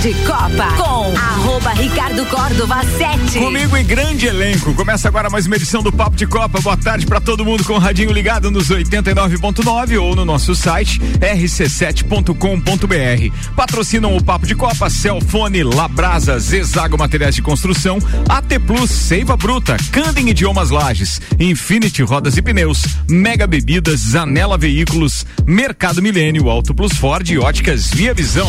de Copa com arroba Ricardo Córdova 7. Comigo em grande elenco. Começa agora mais uma edição do Papo de Copa. Boa tarde para todo mundo com o radinho ligado nos 89.9 ou no nosso site rc7.com.br. Patrocinam o Papo de Copa, Celfone, Labrasa, Zezago Materiais de Construção, AT Plus, Seiva Bruta, Candem Idiomas Lages, Infinity Rodas e Pneus, Mega Bebidas, Zanela Veículos, Mercado Milênio, Auto Plus Ford e Óticas Via Visão.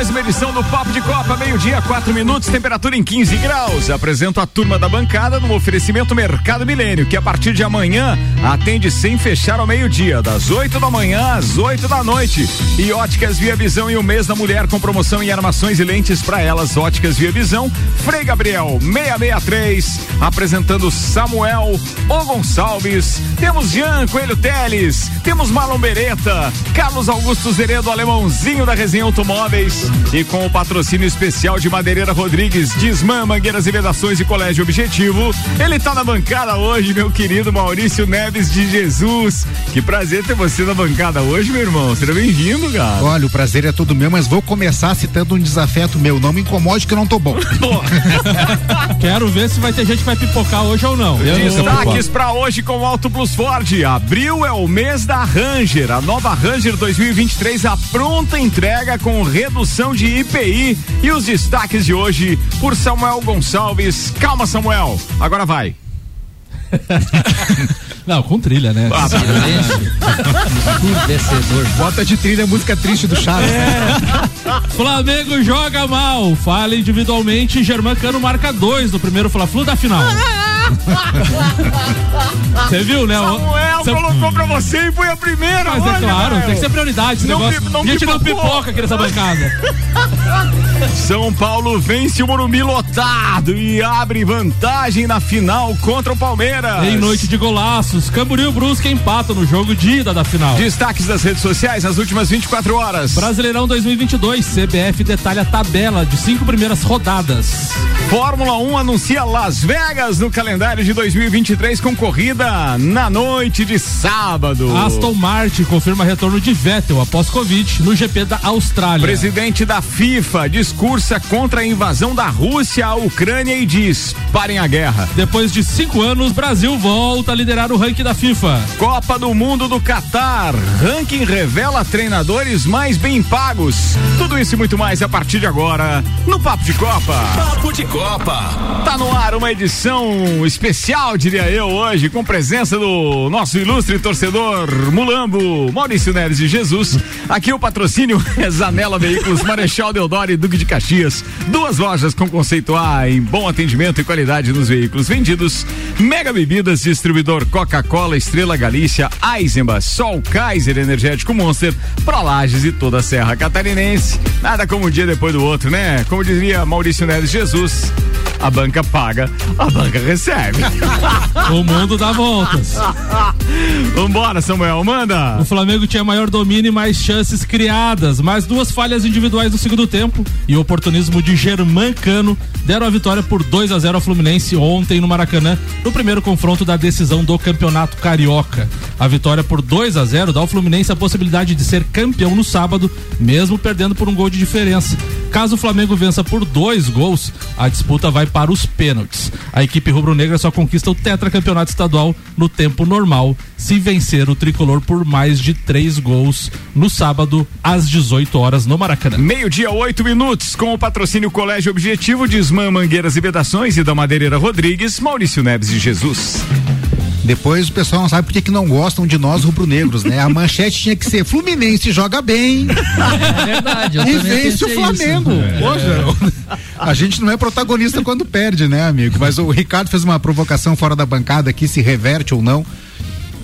Mais uma edição do Papo de Copa, meio-dia, quatro minutos, temperatura em 15 graus. Apresento a turma da bancada no oferecimento Mercado Milênio, que a partir de amanhã atende sem fechar ao meio-dia, das 8 da manhã às 8 da noite. E óticas Via Visão e o mês da mulher com promoção em armações e lentes para elas. Óticas Via Visão, Frei Gabriel 663, apresentando Samuel O Gonçalves. Temos Jean Coelho Teles, temos Marlon Beretta, Carlos Augusto Zeredo, alemãozinho da resenha automóvel e com o patrocínio especial de Madeireira Rodrigues, Disman, Mangueiras e Vedações e Colégio Objetivo, ele tá na bancada hoje, meu querido Maurício Neves de Jesus. Que prazer ter você na bancada hoje, meu irmão. Seja bem-vindo, cara. Olha, o prazer é todo meu, mas vou começar citando um desafeto meu. Não me incomode que eu não tô bom. Quero ver se vai ter gente que vai pipocar hoje ou não. Destaques para hoje com Auto Plus Ford. Abril é o mês da Ranger. A nova Ranger 2023 a pronta entrega com redução de IPI e os destaques de hoje por Samuel Gonçalves. Calma, Samuel. Agora vai. Não, com trilha, né? Ah, Descedor. Bota de trilha música triste do Chaves. É. Flamengo joga mal. Fala individualmente. Germancano marca dois no primeiro Fla-Flu da final. Você viu, né? Samuel Cê... colocou pra você e foi a primeira. Mas olha, é claro, tem que ser prioridade esse não negócio. Não a gente não pipoca aqui nessa bancada. São Paulo vence o Morumbi lotado e abre vantagem na final contra o Palmeiras. Em noite de golaços, Camboriú Brusque empata no jogo de ida da final. Destaques das redes sociais nas últimas 24 horas. Brasileirão 2022, CBF detalha a tabela de cinco primeiras rodadas. Fórmula 1 anuncia Las Vegas no calendário de 2023 com corrida na noite de sábado. Aston Martin confirma retorno de Vettel após Covid no GP da Austrália. Presidente da FIFA discursa contra a invasão da Rússia à Ucrânia e diz: parem a guerra. Depois de cinco anos, Brasil volta a liderar o ranking da FIFA. Copa do Mundo do Catar. Ranking revela treinadores mais bem pagos. Tudo isso e muito mais a partir de agora no Papo de Copa. Papo de Copa. Tá no ar uma edição especial, diria eu, hoje, com presença do nosso ilustre torcedor Mulambo, Maurício Neves de Jesus. Aqui o patrocínio é Zanela Veículos, Marechal Deodoro e Duque de Caxias. Duas lojas com conceito A em bom atendimento e qualidade nos veículos vendidos. Mega Bebidas, distribuidor Coca-Cola, Estrela Galícia, Eisenbach, Sol Kaiser Energético Monster, Prolages e toda a Serra Catarinense. Nada como um dia depois do outro, né? Como dizia Maurício Neves Jesus, a banca paga, a banca recebe. o mundo dá voltas. Vambora, Samuel, manda. O Flamengo tinha maior domínio e mais chances criadas, mas duas falhas individuais no segundo tempo e o oportunismo de Germán Cano deram a vitória por 2 a 0 ao Fluminense ontem no Maracanã, no primeiro confronto da decisão do Campeonato Carioca. A vitória por 2 a 0 dá ao Fluminense a possibilidade de ser campeão no sábado, mesmo perdendo por um gol de diferença. Caso o Flamengo vença por dois gols, a disputa vai para os pênaltis. A equipe rubro-negra só conquista o tetracampeonato estadual no tempo normal, se vencer o tricolor por mais de três gols no sábado, às 18 horas, no Maracanã. Meio-dia, oito minutos, com o patrocínio Colégio Objetivo de Ismã Mangueiras e Vedações e da Madeireira Rodrigues, Maurício Neves de Jesus. Depois o pessoal não sabe por que não gostam de nós rubro-negros, né? A manchete tinha que ser Fluminense joga bem. É verdade, eu E vence o Flamengo. É. Poxa, a gente não é protagonista quando perde, né, amigo? Mas o Ricardo fez uma provocação fora da bancada aqui, se reverte ou não.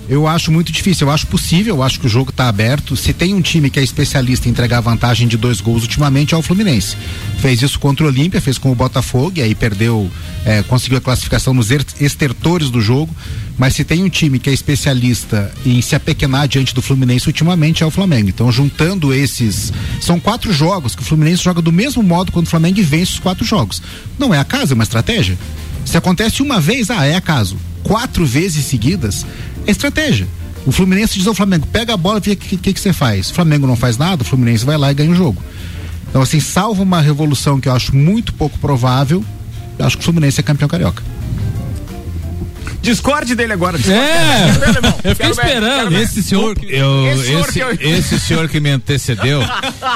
Eu acho muito difícil, eu acho possível, eu acho que o jogo está aberto. Se tem um time que é especialista em entregar vantagem de dois gols ultimamente, é o Fluminense. Fez isso contra o Olímpia, fez com o Botafogo, e aí perdeu, é, conseguiu a classificação nos estertores do jogo. Mas se tem um time que é especialista em se apequenar diante do Fluminense ultimamente, é o Flamengo. Então, juntando esses. São quatro jogos que o Fluminense joga do mesmo modo quando o Flamengo vence os quatro jogos. Não é acaso, é uma estratégia. Se acontece uma vez, ah, é acaso. Quatro vezes seguidas, é estratégia. O Fluminense diz ao Flamengo: pega a bola e vê o que, que, que você faz. O Flamengo não faz nada, o Fluminense vai lá e ganha o jogo. Então, assim, salvo uma revolução que eu acho muito pouco provável, eu acho que o Fluminense é campeão carioca. Discorde dele agora. Discorde é, eu fiquei esperando. Esse senhor, eu, esse, senhor esse, eu... esse, senhor que me antecedeu,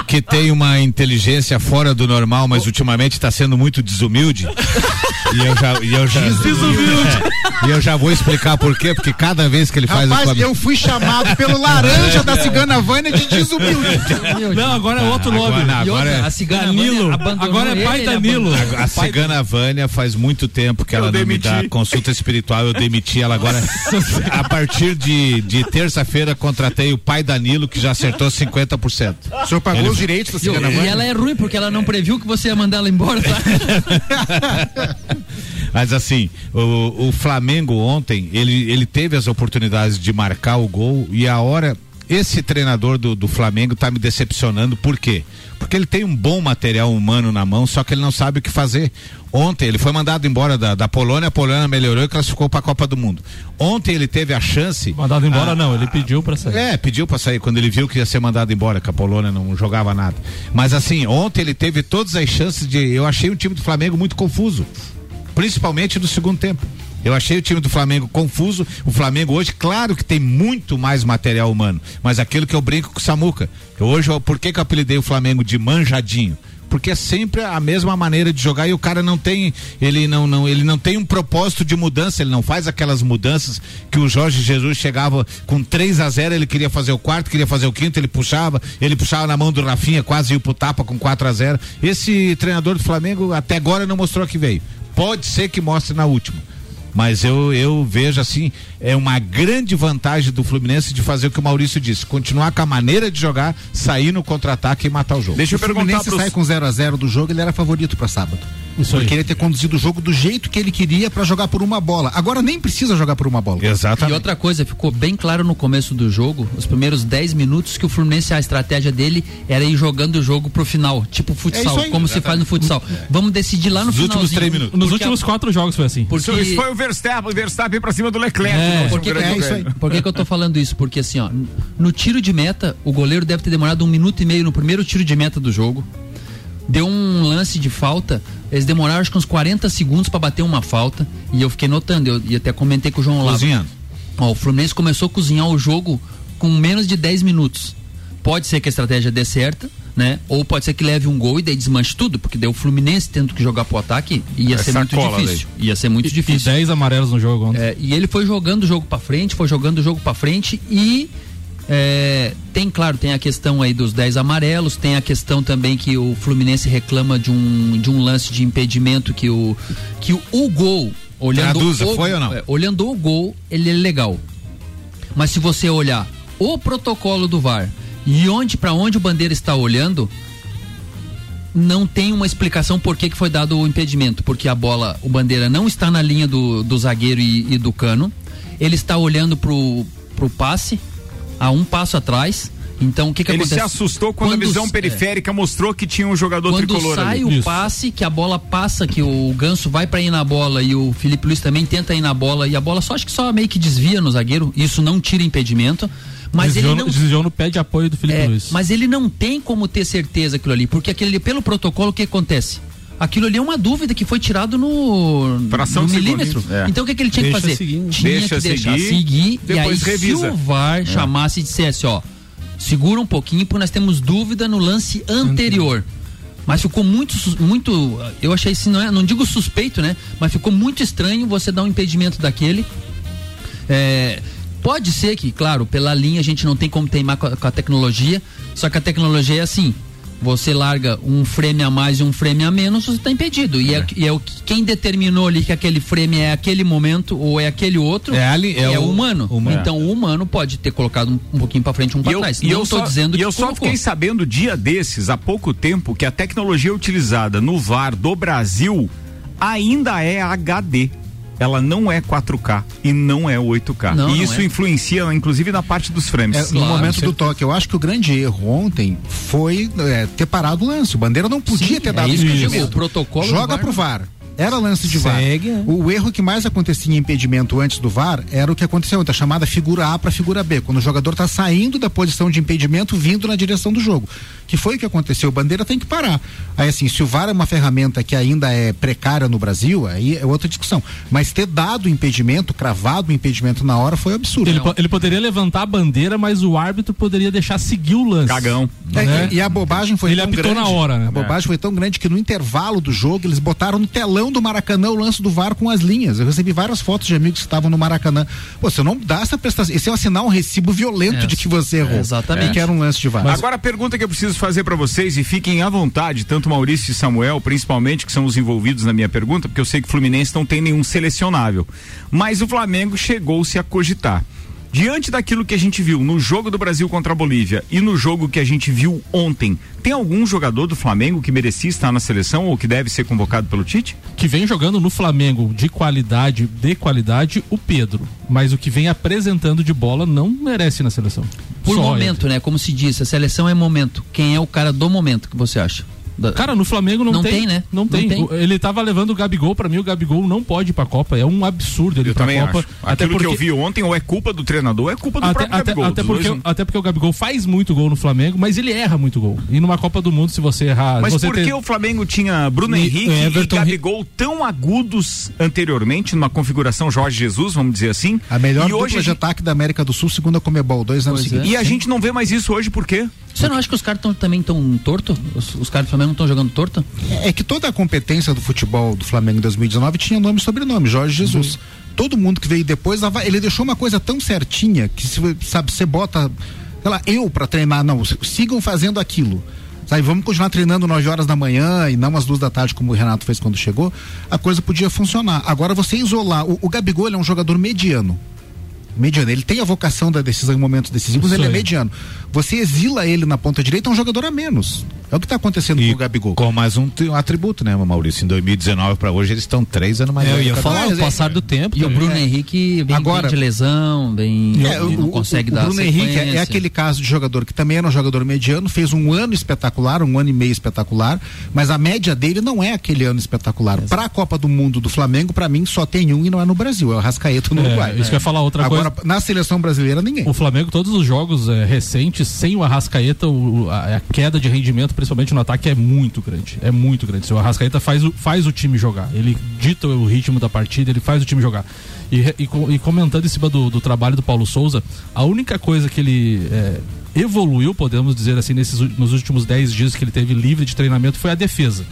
que tem uma inteligência fora do normal, mas ultimamente está sendo muito desumilde. E eu já, e eu já, é, e eu já vou explicar por quê, porque cada vez que ele faz Rapaz, eu fui chamado pelo laranja da cigana Vânia de desumilde. Não, agora é outro nome. Agora, agora, é, a cigana Danilo. Agora é pai Danilo. A, a cigana Vânia faz muito tempo que ela eu não demiti. me dá consulta espiritual, eu demiti ela agora. a partir de, de terça-feira contratei o pai Danilo, que já acertou 50%. O senhor pagou ele... os direitos da cigana Vânia? E ela é ruim porque ela não previu que você ia mandar ela embora, tá? Mas assim, o, o Flamengo ontem, ele, ele teve as oportunidades de marcar o gol e a hora esse treinador do, do Flamengo está me decepcionando, por quê? Porque ele tem um bom material humano na mão, só que ele não sabe o que fazer. Ontem ele foi mandado embora da, da Polônia, a Polônia melhorou e classificou para a Copa do Mundo. Ontem ele teve a chance. Mandado embora a, não, ele pediu para sair. É, pediu para sair quando ele viu que ia ser mandado embora, que a Polônia não jogava nada. Mas assim, ontem ele teve todas as chances de. Eu achei o time do Flamengo muito confuso principalmente no segundo tempo. Eu achei o time do Flamengo confuso. O Flamengo hoje, claro que tem muito mais material humano, mas aquilo que eu brinco com o Samuca. Hoje, por que, que eu apelidei o Flamengo de manjadinho? porque é sempre a mesma maneira de jogar e o cara não tem ele não, não ele não tem um propósito de mudança ele não faz aquelas mudanças que o Jorge Jesus chegava com 3 a 0 ele queria fazer o quarto queria fazer o quinto ele puxava ele puxava na mão do Rafinha quase ia pro tapa com 4 a 0 esse treinador do Flamengo até agora não mostrou que veio Pode ser que mostre na última. Mas eu, eu vejo assim, é uma grande vantagem do Fluminense de fazer o que o Maurício disse, continuar com a maneira de jogar, sair no contra-ataque e matar o jogo. Deixa eu perguntar. O Fluminense pros... sai com 0 a 0 do jogo, ele era favorito para sábado. Isso porque ele ter conduzido o jogo do jeito que ele queria para jogar por uma bola. Agora nem precisa jogar por uma bola. Exatamente. E outra coisa, ficou bem claro no começo do jogo, os primeiros 10 minutos, que o Fluminense, a estratégia dele era ir jogando o jogo pro final, tipo futsal, é como se faz no futsal. É. Vamos decidir lá no final. últimos três minutos. Nos últimos a... quatro jogos foi assim. Porque... Isso, foi o Verstappen, o Verstappen pra cima do Leclerc. É, porque, é isso aí. Por que, que eu tô falando isso? Porque assim, ó, no tiro de meta, o goleiro deve ter demorado um minuto e meio no primeiro tiro de meta do jogo deu um lance de falta, eles demoraram acho que uns 40 segundos para bater uma falta, e eu fiquei notando, eu, e até comentei com o João lá. Cozinhando. Ó, o Fluminense começou a cozinhar o jogo com menos de 10 minutos. Pode ser que a estratégia dê certa, né? Ou pode ser que leve um gol e daí desmanche tudo, porque daí o Fluminense tendo que jogar pro ataque ia Essa ser muito difícil. Daí. Ia ser muito e, difícil. E 10 amarelos no jogo É, e ele foi jogando o jogo para frente, foi jogando o jogo para frente e é, tem, claro, tem a questão aí dos 10 amarelos, tem a questão também que o Fluminense reclama de um, de um lance de impedimento que o, que o, o gol, olhando Traduza, o, foi ou não? É, olhando o gol, ele é legal. Mas se você olhar o protocolo do VAR e onde para onde o Bandeira está olhando, não tem uma explicação por que, que foi dado o impedimento, porque a bola, o Bandeira não está na linha do, do zagueiro e, e do cano, ele está olhando pro, pro passe, a um passo atrás. Então o que, que Ele acontece? se assustou quando, quando a visão periférica é, mostrou que tinha um jogador quando tricolor sai ali. o Isso. passe, que a bola passa, que o Ganso vai para ir na bola e o Felipe Luiz também tenta ir na bola e a bola só acho que só meio que desvia no zagueiro. Isso não tira impedimento. Mas desviou, ele não, desviou no pé de apoio do Felipe é, Luiz. Mas ele não tem como ter certeza aquilo ali, porque aquele pelo protocolo o que acontece? aquilo ali é uma dúvida que foi tirado no, Fração no milímetro. É. Então o que, que ele tinha deixa que fazer? Seguir. Tinha deixa que deixar seguir, seguir e aí revisa. se o VAR é. chamasse e dissesse, ó, segura um pouquinho porque nós temos dúvida no lance anterior. Mas ficou muito, muito, eu achei assim, não, é, não digo suspeito, né? Mas ficou muito estranho você dar um impedimento daquele. É, pode ser que, claro, pela linha a gente não tem como teimar com a, com a tecnologia, só que a tecnologia é assim, você larga um frame a mais e um frame a menos, você está impedido. E é, e é o que- quem determinou ali que aquele frame é aquele momento ou é aquele outro É ali- é o o- humano. humano. Então o humano pode ter colocado um, um pouquinho para frente, um para trás. e Não eu estou só, dizendo e que eu só colocou. fiquei sabendo dia desses, há pouco tempo, que a tecnologia utilizada no VAR do Brasil ainda é HD. Ela não é 4K e não é 8K. Não, e não isso é. influencia, inclusive, na parte dos frames. É, no Claro, momento do toque, eu acho que o grande erro ontem foi é, ter parado o lance. O Bandeira não podia Sim, ter é dado isso impedimento. digo, o protocolo Joga VAR pro VAR. Era lance de VAR. Segue, é. O erro que mais acontecia em impedimento antes do VAR era o que aconteceu ontem, a chamada figura A para figura B, quando o jogador está saindo da posição de impedimento vindo na direção do jogo. Que foi o que aconteceu, o Bandeira tem que parar. Aí assim, se o VAR é uma ferramenta que ainda é precária no Brasil, aí é outra discussão. Mas ter dado o impedimento, cravado o impedimento na hora foi absurdo. Ele, po- ele poderia levantar a bandeira, mas o árbitro poderia deixar seguir o lance. Cagão. É, né? e, e a bobagem foi Ele tão apitou grande. na hora, né? A bobagem foi tão grande que no intervalo do jogo eles botaram no telão do Maracanã o lance do VAR com as linhas. Eu recebi várias fotos de amigos que estavam no Maracanã. Pô, você não dá essa prestação. Esse é assinar um recibo violento É, de que você errou. exatamente. E que era um lance de VAR. Agora a pergunta que eu preciso fazer pra vocês e fiquem à vontade, tanto Maurício e Samuel, principalmente, que são os envolvidos na minha pergunta, porque eu sei que o Fluminense não tem nenhum selecionável. Mas o Flamengo chegou-se a cogitar. Diante daquilo que a gente viu no jogo do Brasil contra a Bolívia e no jogo que a gente viu ontem, tem algum jogador do Flamengo que merecia estar na seleção ou que deve ser convocado pelo Tite? Que vem jogando no Flamengo de qualidade, de qualidade, o Pedro. Mas o que vem apresentando de bola não merece ir na seleção. Por Só momento, né? Como se diz, a seleção é momento. Quem é o cara do momento que você acha? Da- Cara, no Flamengo não, Não tem, né? Não Não tem. tem. O- Ele tava levando o Gabigol, pra mim o Gabigol não pode ir pra Copa. É um absurdo ele ir Eu pra também Copa. acho. Aquilo que eu vi ontem ou é culpa do treinador ou é culpa do Até, próprio até, Gabigol. até porque, dois, um. até porque o Gabigol faz muito gol no Flamengo, mas ele erra muito gol. E numa Copa do Mundo, se você errar. Mas você por ter- que o Flamengo tinha Bruno E- Henrique Everton e Gabigol tão agudos anteriormente, numa configuração Jorge Jesus, vamos dizer assim? A melhor e hoje a de gente- ataque da América do Sul, segunda Comebol, dois anos é. seguidos. E a gente não vê mais isso hoje, por quê? Você não acha que os caras tão, também estão torto? Os, os caras do Flamengo não estão jogando torto? É que toda a competência do futebol do Flamengo em 2019 tinha nome e sobrenome, Jorge Jesus. Todo mundo que veio depois, ele deixou uma coisa tão certinha que se, sabe, você bota, sei lá, eu pra treinar, não, sigam fazendo aquilo. Sabe, vamos continuar treinando 9 horas da manhã e não às duas da tarde, como o Renato fez quando chegou, a coisa podia funcionar. Agora você isolar, o, o Gabigol é um jogador mediano. Mediano, ele tem a vocação da decisão em momentos decisivos, Isso ele é mediano. Você exila ele na ponta direita, é um jogador a menos. É o que está acontecendo com o Gabigol. Com mais um, um atributo, né, Maurício? Em 2019 para hoje eles estão três anos mais É, eu ia falar, o é- passar do tempo. E o. Bruno Henrique vem, Agora- vem de lesão, vem, É, e não o, consegue o, dar o Bruno Henrique é, é aquele caso de jogador que também era um jogador mediano, fez um ano espetacular, um ano e meio espetacular, mas a média dele não é aquele ano espetacular. Para a Copa do Mundo do Flamengo, para mim só tem um e não é no Brasil, é o Rascaeta no É, Uruguai. isso que eu ia falar outra Agora, coisa. na seleção brasileira, ninguém. O Flamengo, todos os jogos é, sem o Arrascaeta, o- a, a queda de rendimento, principalmente no ataque, é muito grande. É muito grande. O Arrascaeta faz o, faz o time jogar. Ele dita o ritmo da partida, ele faz o time jogar. E, e e comentando em cima do, do trabalho do Paulo Souza, a única coisa que ele é, evoluiu, podemos dizer assim, nesses, nos últimos 10 dias que ele teve livre de treinamento foi a defesa.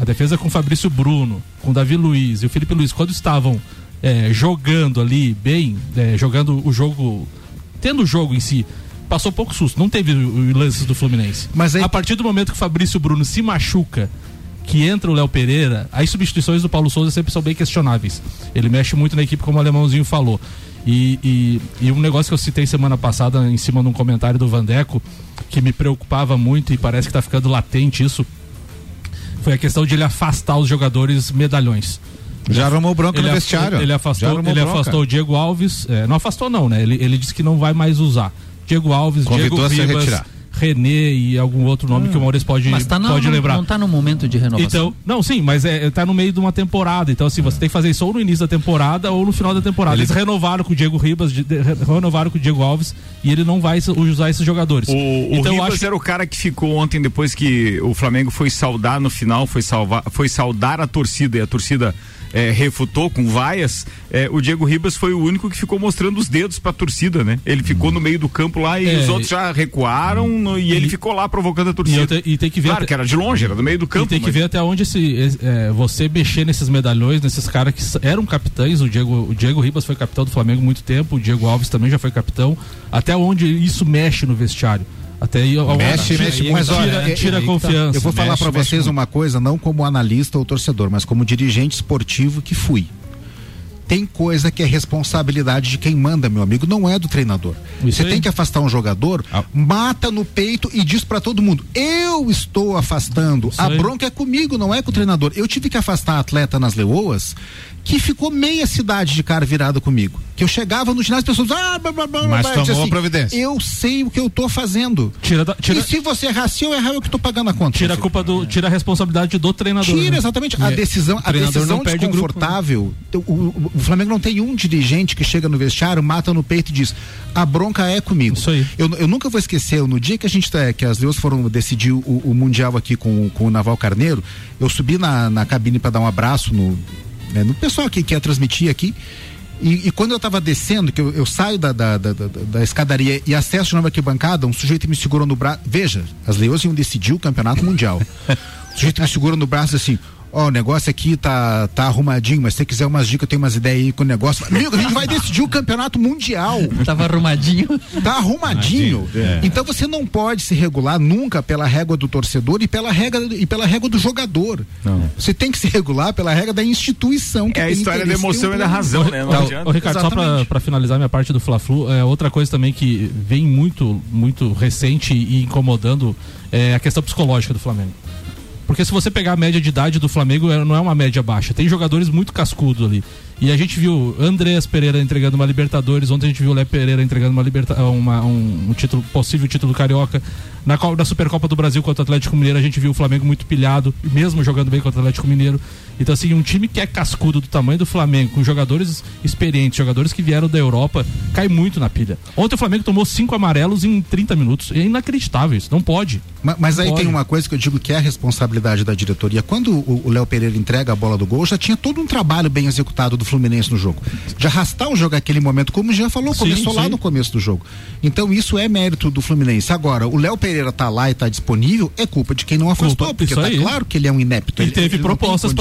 A defesa com Fabrício Bruno, com Davi Luiz e o Felipe Luiz, quando estavam é, jogando ali bem, é, jogando o jogo, tendo o jogo em si, passou pouco susto. Não teve lances do Fluminense. Mas aí- A partir do momento que o Fabrício Bruno se machuca, que entra o Léo Pereira, as substituições do Paulo Souza sempre são bem questionáveis. Ele mexe muito na equipe, como o Alemãozinho falou. E, e, e um negócio que eu citei semana passada em cima de um comentário do Vandeco, que me preocupava muito e parece que tá ficando latente isso, foi a questão de ele afastar os jogadores medalhões. Já arrumou bronca Ele, no vestiário. ele afastou, ele bronca. afastou o Diego Alves. é, não afastou, não, né? Ele, ele disse que não vai mais usar. Diego Alves, Convidou Diego a Ribas, retirar. René e algum outro nome que o Maurício pode, Mas tá na, pode não, lembrar. não tá no momento de renovação. Então, não, sim, mas é, tá no meio de uma temporada. Então, assim, você tem que fazer isso ou no início da temporada ou no final da temporada. Ele- Eles renovaram com o Diego Ribas, de- de- renovaram com o Diego Alves e ele não vai usar esses jogadores. O, o então, eu Ribas acho era o cara que ficou ontem depois que o Flamengo foi saudar no final, foi, salvar, foi saudar a torcida e a torcida eh, refutou com vaias. eh, o Diego Ribas foi o único que ficou mostrando os dedos pra torcida, né? Ele ficou no meio do campo lá e É, os outros já recuaram no- e, ele ficou lá provocando a e, torcida. eu te- e tem que ver Claro até- que era de longe, era do meio do campo. e tem que mas- ver até onde esse, é, você mexer nesses medalhões, nesses caras que eram capitães. O Diego, o Diego Ribas foi capitão do Flamengo há muito tempo, o Diego Alves também já foi capitão. Até onde isso mexe no vestiário. Até aí, Mexe, mexe tira, muito. tira, Olha, tira é- a confiança. Eu vou falar para vocês muito. uma coisa, não como analista ou torcedor, mas como dirigente esportivo que fui. Tem coisa que é responsabilidade de quem manda, meu amigo, não é do treinador. Isso Você aí. tem que afastar um jogador, Ah. mata no peito e diz para todo mundo: eu estou afastando. Isso a aí. bronca é comigo, não é com o treinador. Eu tive que afastar a atleta nas leoas que ficou meia cidade de cara virada comigo. Que eu chegava no ginásio e as pessoas. Ah, blá, blá, blá, Mas blá, tomou eu dizia a providência. Eu sei o que eu tô fazendo. Tira, tira, E se você errar, se eu errar, eu que tô pagando a conta. tira a culpa do. Tira a responsabilidade do treinador. Tira, né? exatamente. A E decisão, o a decisão não perde grupo, desconfortável. O, o- o Flamengo não tem um dirigente que chega no vestiário, mata no peito e diz: a bronca é comigo. Isso aí. Eu, eu nunca vou esquecer, no dia que a gente tá- que as Leões foram decidir o, o Mundial aqui com, com o Naval Carneiro, eu subi na, na cabine para dar um abraço no, né, no pessoal que, que ia transmitir aqui. E, e quando eu tava descendo, que eu, eu saio da, da, da, da- da escadaria e acesso de nova arquibancada, um sujeito me segurou no braço. Veja, as Leões iam decidir o campeonato mundial. o sujeito me segurou no braço assim. Ó, o negócio aqui tá, tá arrumadinho, mas se você quiser umas dicas, eu tenho umas ideias aí com o negócio. Amigo, a gente vai decidir o campeonato mundial. Tava arrumadinho. Tá arrumadinho. É. Então você não pode se regular nunca pela régua do torcedor e pela regra, e pela régua do jogador. Você tem que se regular pela regra da instituição. Que É a tem história da emoção e da razão, né? Não Tá, adianta. ô, Ricardo, só pra, Exatamente. pra finalizar minha parte do Fla-Flu, é, outra coisa também que vem muito, muito recente e incomodando é a questão psicológica do Flamengo. Porque se você pegar a média de idade do Flamengo, é- não é uma média baixa. Tem jogadores muito cascudos ali. E a gente viu Andreas Pereira entregando uma Libertadores, ontem a gente viu o Lé Pereira entregando uma, liberta, uma- um, um título, possível título carioca. Na, na Supercopa do Brasil contra o Atlético Mineiro, a gente viu o Flamengo muito pilhado, mesmo jogando bem contra o Atlético Mineiro. Então, assim, um time que é cascudo do tamanho do Flamengo, com jogadores experientes, jogadores que vieram da Europa, cai muito na pilha. Ontem o Flamengo tomou cinco amarelos em 30 minutos. É inacreditável isso, não pode. Ma- Mas aí Pode. tem uma coisa que eu digo que é a responsabilidade da diretoria. Quando o Léo Pereira entrega a bola do gol, já tinha todo um trabalho bem executado do Fluminense no jogo. De arrastar o jogo naquele momento, como já falou, Sim, começou lá sim. no começo do jogo. Então isso é mérito do Fluminense. Agora, o Léo Pereira tá lá e tá disponível, é culpa de quem não afastou, Culpa, porque isso tá aí. claro que ele é um inepto. Ele teve ele não tem propostas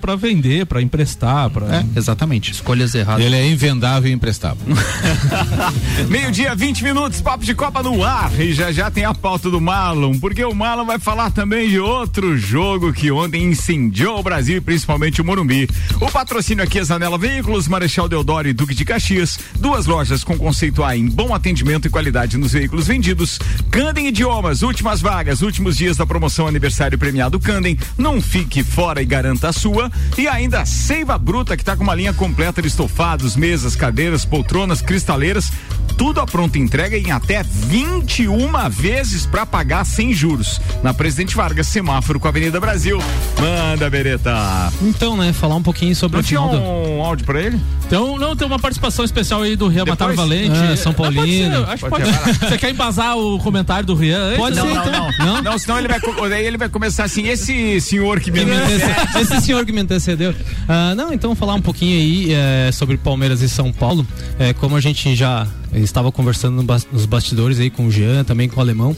pra vender, pra emprestar, pra. É, exatamente. Escolhas erradas. Ele é invendável e imprestável. Meio-dia, 20 minutos, papo de Copa no ar. E já já tem a pauta do Marlon, porque o Marlon vai falar também de outro jogo que ontem incendiou o Brasil e principalmente o Morumbi. O patrocínio aqui é Zanela Veículos, Marechal Deodoro e Duque de Caxias. Duas lojas com conceito A em bom atendimento e qualidade nos veículos vendidos. Candem Idiomas, últimas vagas, últimos dias da promoção aniversário premiado Candem. Não fique fora e garanta a sua. E ainda a Seiva Bruta, que está com uma linha completa de estofados, mesas, cadeiras, poltronas, cristaleiras. Tudo a pronta entrega em até 21 vezes para pagar sem juros. Na Presidente Vargas, semáforo com a Avenida Brasil. Manda, Bereta. Então, né, falar um pouquinho sobre Não a tinha um áudio para ele? Então, não, tem uma participação especial aí do Rian? Matar Valente. Ah, São Não, pode Paulino. ser, acho que Pode pode. ser, Você quer embasar o comentário do Rian? Antes? Pode Não, ser, não, então. não, Não? não. senão ele vai, daí ele vai começar assim, esse senhor que me Que me antece- Esse senhor que me antecedeu. Ah, não, então falar um pouquinho aí eh, sobre Palmeiras e São Paulo. Eh, como a gente já estava conversando nos bastidores aí com o Jean, também com o Alemão.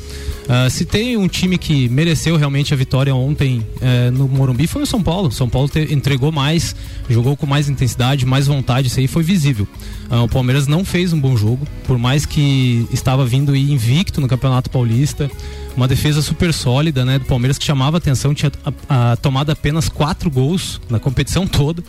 ah, se tem um time que mereceu realmente a vitória ontem eh, no Morumbi foi o São Paulo. São Paulo te- entregou mais, jogou com mais intensidade, mais vontade, isso aí foi visível. Ah, o Palmeiras não fez um bom jogo, por mais que estava vindo invicto no Campeonato Paulista uma defesa super sólida, né, do Palmeiras que chamava atenção, tinha a, a, tomado apenas quatro gols na competição toda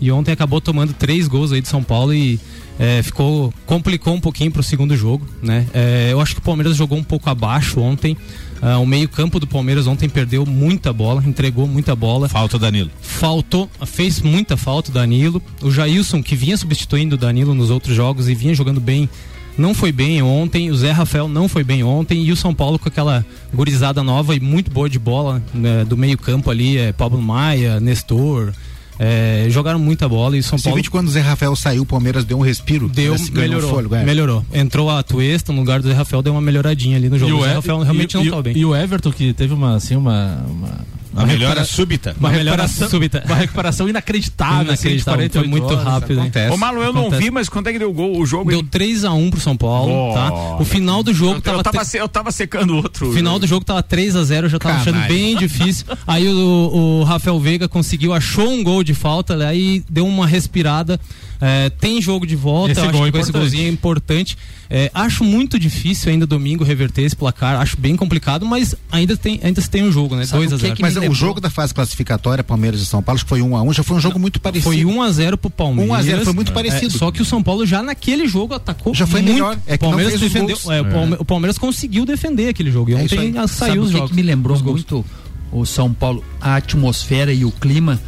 e ontem acabou tomando três gols aí de São Paulo e é, ficou complicou um pouquinho para o segundo jogo, né? É, eu acho que o Palmeiras jogou um pouco abaixo ontem. Ah, o meio campo do Palmeiras ontem perdeu muita bola, entregou muita bola. Falta o Danilo. Faltou, fez muita falta o Danilo. O Jailson, que vinha substituindo o Danilo nos outros jogos e vinha jogando bem, não foi bem ontem. O Zé Rafael não foi bem ontem. E o São Paulo com aquela gurizada nova e muito boa de bola né, do meio-campo ali, é Pablo Maia, Nestor. É, jogaram muita bola e o São Você Paulo vê que quando o Zé Rafael saiu, o Palmeiras deu um respiro. deu, ganhou melhorou, fôlego, é. melhorou. Entrou a Tuesta no lugar do Zé Rafael, deu uma melhoradinha ali no jogo. E O Zé E- Rafael realmente e- não e- estava bem. E o Everton, que teve uma, assim, uma, uma A melhora súbita. Uma melhora recuperação, súbita. Uma recuperação inacreditável, assim, Inacreditável, 48 foi muito horas, rápido? Acontece. Ô, Malu, eu não Acontece. vi, mas quanto é que deu o gol, o jogo? Deu hein? 3 a 1 pro São Paulo, Oh. tá? O final do jogo eu, tava eu, tava, se- eu tava secando o outro. O final do jogo tava 3 a 0 eu já tava achando Canalha. bem difícil. Aí o, o Rafael Veiga conseguiu, achou um gol de falta, né? aí deu uma respirada. É, tem jogo de volta, Esse eu acho gol é esse importante. golzinho é importante. É, acho muito difícil ainda domingo reverter esse placar, acho bem complicado, mas ainda tem, ainda se tem um jogo, né? Sabe 2 a o que 0 que Mas me o jogo da fase classificatória, Palmeiras e São Paulo, acho que foi 1 a 1 já foi um jogo muito parecido. Foi 1 a 0 pro Palmeiras. 1 a 0, foi muito parecido. É, só que o São Paulo já naquele jogo atacou Já foi muito. melhor, é o que não Palmeiras defendeu, gols. é, o Palme- o Palmeiras conseguiu defender aquele jogo. E É ontem saiu Sabe os jogos. que me lembrou os gols. muito o São Paulo, a atmosfera e o clima?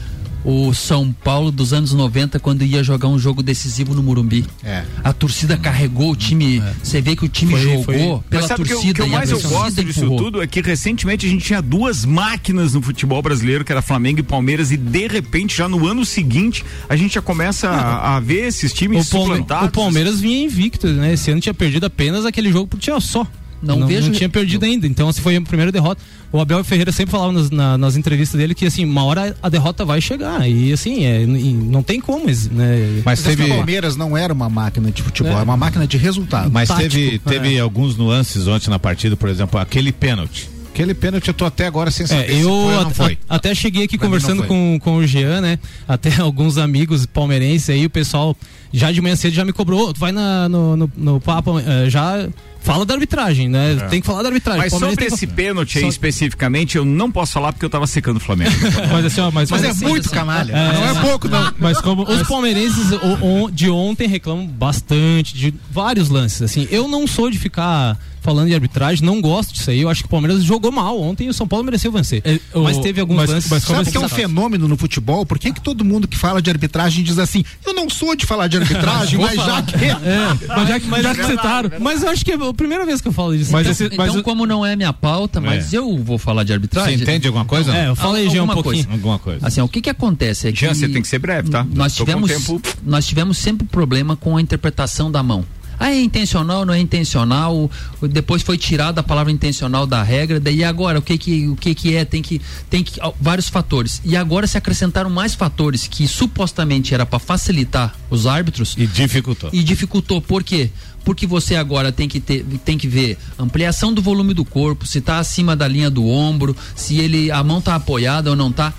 O São Paulo dos anos 90, quando ia jogar um jogo decisivo no Murumbi. É. A torcida carregou o time. Você vê que o time Foi- jogou foi- pela Mas sabe o que, eu- torcida que eu e a mais eu torcida gosto disso empurrou. tudo é que recentemente a gente tinha duas máquinas no futebol brasileiro, que era Flamengo e Palmeiras, e de repente, já no ano seguinte, a gente já começa a, a ver esses times O, Palme- suplantados. o Palmeiras vinha invicto, né? Esse ano tinha perdido apenas aquele jogo pro Tia só. Não vejo- Não tinha perdido ainda. Então, essa foi a primeira derrota. O Abel Ferreira sempre falava nas, na- nas entrevistas dele que, assim, uma hora a derrota vai chegar. E, assim, é, e não tem como, né? Mas é teve. o Palmeiras não era uma máquina de futebol, É. era uma máquina de resultado. Mas tático, teve, teve é. alguns nuances ontem na partida, por exemplo, aquele pênalti. Aquele pênalti eu tô até agora sem saber É, se eu foi não a- até cheguei aqui Pra conversando não com, com o Jean, né? Até alguns amigos palmeirenses aí, o pessoal já de manhã cedo já me cobrou, "Ô, tu vai na- no, no, no papo, eh, já fala da arbitragem, né? Tem que falar da arbitragem. É. Mas sobre esse que- pênalti aí Só- especificamente, eu não posso falar porque eu tava secando o Flamengo. Mas assim, ó, mas, Mas é assim, muito assim, canalha. é, não é pouco, não. Mas como os palmeirenses o- o- de ontem reclamam bastante de vários lances. Assim, eu não sou de ficar falando de arbitragem, não gosto disso aí. Eu acho que o Palmeiras jogou mal ontem e o São Paulo mereceu vencer. É, o- mas teve alguns mas- lances. mas como Sabe que é um fenômeno no futebol? Por que, que todo mundo que fala de arbitragem diz assim, eu não sou de falar de arbitragem, mas já que. É, mas já que, Mas, já que citaram. mas eu acho que é a primeira vez que eu falo disso. Mas Então, esse- Então, mas o- como não é minha pauta, mas eu vou falar de Você arbitragem. entende alguma coisa? É, eu falei Al- já um pouquinho. coisa. Alguma coisa. Assim, o que que acontece é que Jean, você tem que ser breve, tá? nós Tô tivemos tempo. nós tivemos sempre problema com a interpretação da mão. Ah, é intencional, não é intencional. Depois foi tirada a palavra intencional da regra. Daí agora o que que o que que é? Tem que tem que ó, vários fatores. E agora se acrescentaram mais fatores que supostamente era para facilitar os árbitros E dificultou. e dificultou. Por quê? Porque você agora tem que ter, tem que ver ampliação do volume do corpo, se está acima da linha do ombro, se ele a mão está apoiada ou não está.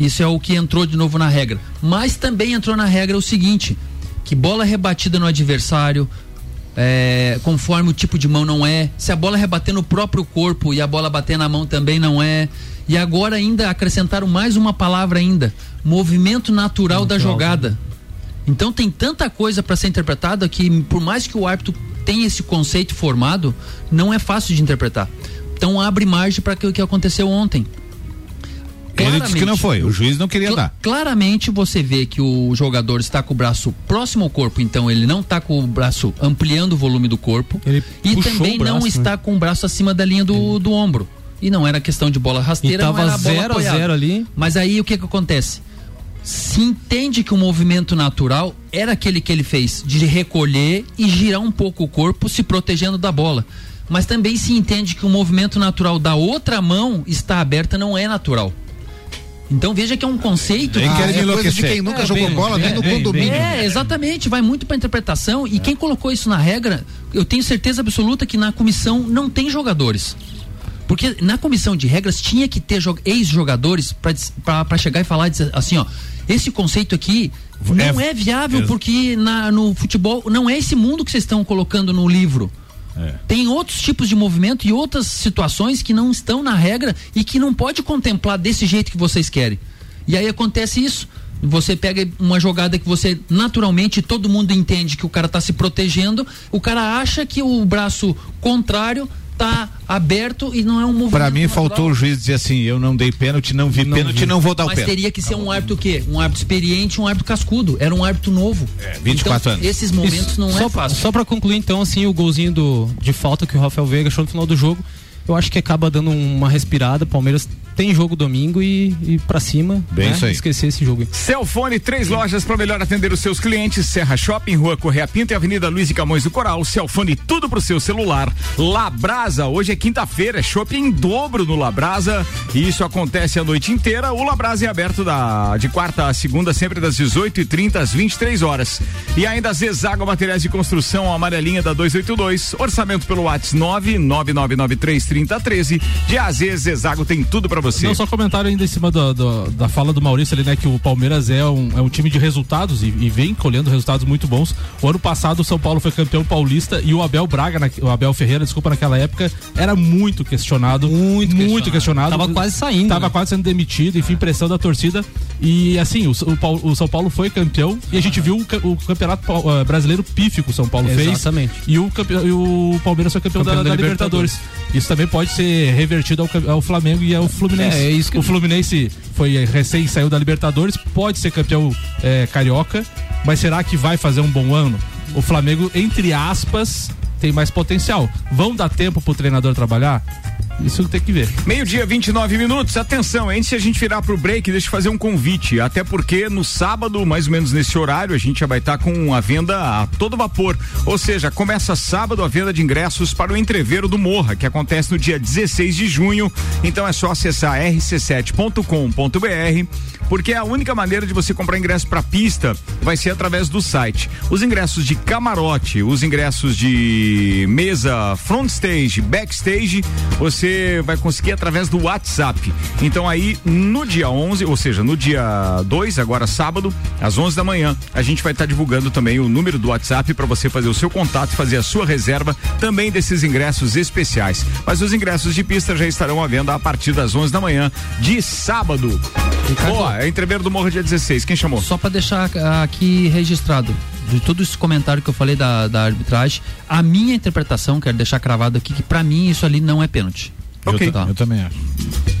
Isso é o que entrou de novo na regra. Mas também entrou na regra o seguinte: que bola rebatida no adversário, é, conforme o tipo de mão não é, se a bola rebater no próprio corpo e a bola bater na mão também não é. E agora ainda acrescentaram mais uma palavra ainda: movimento natural da jogada. Então tem tanta coisa para ser interpretada que por mais que o árbitro tenha esse conceito formado, não é fácil de interpretar. Então abre margem para o que aconteceu ontem. Ele disse que não foi, o juiz não queria Cla- dar. Claramente você vê que o jogador está com o braço próximo ao corpo, então ele não está com o braço ampliando o volume do corpo Ele e também braço, não né? está com o braço acima da linha do, do ombro. E não era questão de bola E rasteira, não tava era bola 0 a apoiada. 0 ali. Mas aí o que que acontece? Se entende que o movimento natural era aquele que ele fez, de recolher e girar um pouco o corpo, se protegendo da bola. Mas também se entende que o movimento natural da outra mão está aberta, não é natural. Então veja que é um conceito. Ah, é coisa de quem nunca É, jogou bem, bola nem no bem, condomínio. É, exatamente, vai muito pra interpretação. E quem colocou isso na regra, eu tenho certeza absoluta que na comissão não tem jogadores. Porque na comissão de regras tinha que ter jo- ex-jogadores pra chegar e falar dizer assim, ó. Esse conceito aqui não é, viável ex- porque na- no futebol não é esse mundo que vocês estão colocando no livro. Tem outros tipos de movimento e outras situações que não estão na regra e que não pode contemplar desse jeito que vocês querem. E aí acontece isso. Você pega uma jogada que você naturalmente todo mundo entende que o cara está se protegendo, o cara acha que o braço contrário tá aberto e não é um movimento. Pra mim natural. faltou o juiz dizer assim, eu não dei pênalti, não vi Não pênalti, vi. não vou dar o Mas pênalti. teria que ser um árbitro o quê? Um árbitro experiente, um árbitro cascudo. Era um árbitro novo. É, 24 então, anos. Esses momentos não só, é. Só pra concluir, então, assim, o golzinho do, de falta que o Rafael Veiga achou no final do jogo, eu acho que acaba dando uma respirada. O Palmeiras tem jogo domingo e, e pra cima, Bem né? isso aí. esquecer esse jogo. aí. Celfone, três lojas para melhor atender os seus clientes. Serra Shopping, Rua Correia Pinto e Avenida Luiz e Camões do Coral. Celfone, tudo pro seu celular. Labrasa, hoje é quinta-feira, é shopping em dobro no Labrasa. E isso acontece a noite inteira. O Labrasa é aberto da, de quarta a segunda, sempre das 18h30 às 23 horas. E ainda Zezago Materiais de Construção, amarelinha da 282. Orçamento pelo WhatsApp 999933013. De AZ, Zezago tem tudo para você. Não, só comentário ainda em cima do- do- da fala do Maurício ali, né? Que o Palmeiras é um, é um time de resultados e, e vem colhendo resultados muito bons. O ano passado o São Paulo foi campeão paulista e o Abel Braga, na- o Abel Ferreira, desculpa, naquela época, era muito questionado. Muito muito questionado. Tava quase saindo, Tava né? quase sendo demitido, enfim, pressão da torcida. E assim, o, o o São Paulo foi campeão e a gente viu o, o campeonato eh, brasileiro pífio que o São Paulo fez. Exatamente. E o, e o Palmeiras foi campeão, Campeão da, da da Libertadores. Isso também pode ser revertido ao, ao Flamengo e ao Fluminense. É, é isso que o Fluminense foi eh, recém saiu da Libertadores, pode ser campeão eh, carioca, mas será que vai fazer um bom ano? O Flamengo, entre aspas, tem mais potencial. Vão dar tempo pro treinador trabalhar? Isso tem que ver. Meio-dia, 29 minutos. Atenção, antes de a gente virar pro break, deixa eu fazer um convite. Até porque no sábado, mais ou menos nesse horário, a gente já vai estar com a venda a todo vapor. Ou seja, começa sábado a venda de ingressos para o entreveiro do Morra, que acontece no dia 16 de junho. Então é só acessar rc7.com.br, porque a única maneira de você comprar ingresso para pista vai ser através do site. Os ingressos de camarote, os ingressos de mesa, front stage, backstage, você vai conseguir através do WhatsApp. Então aí no dia 11, ou seja, no dia 2, agora sábado, às 11 da manhã, a gente vai estar divulgando também o número do WhatsApp para você fazer o seu contato e fazer a sua reserva também desses ingressos especiais. Mas os ingressos de pista já estarão à venda a partir das 11 da manhã de sábado. Boa, é entreveiro do Morro dia 16. Quem chamou? Só para deixar aqui registrado, de todo esse comentário que eu falei da, da arbitragem, a minha interpretação, quero deixar cravado aqui, que pra mim isso ali não é pênalti. Ok. Tá. Eu também acho.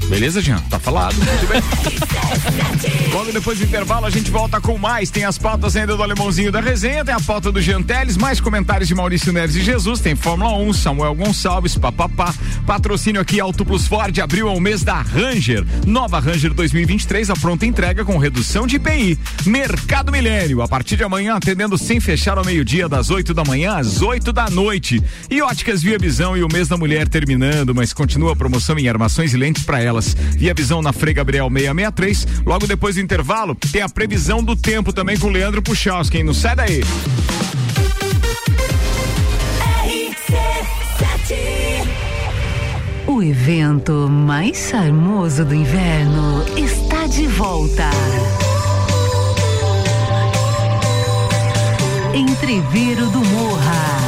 Beleza, Jean? Tá falado. Muito bem. Logo depois do intervalo, a gente volta com mais. Tem as pautas ainda do Alemãozinho da resenha, tem a pauta do Jean Teles, mais comentários de Maurício Neves e Jesus, tem Fórmula 1, Samuel Gonçalves, papapá. Patrocínio aqui Auto Plus Ford, abriu ao mês da Ranger. Nova Ranger 2023, a pronta entrega com redução de IPI. Mercado Milênio, a partir de amanhã, atendendo sem fechar ao meio-dia, das 8 da manhã às 8 da noite. E óticas Via Visão e o mês da mulher terminando, mas continua promoção em armações e lentes para elas. Via Visão na Frei Gabriel 663. Logo depois do intervalo, tem a previsão do tempo também com o Leandro Puchalski. Não sai daí. O evento mais charmoso do inverno está de volta. Entreveiro do Morra.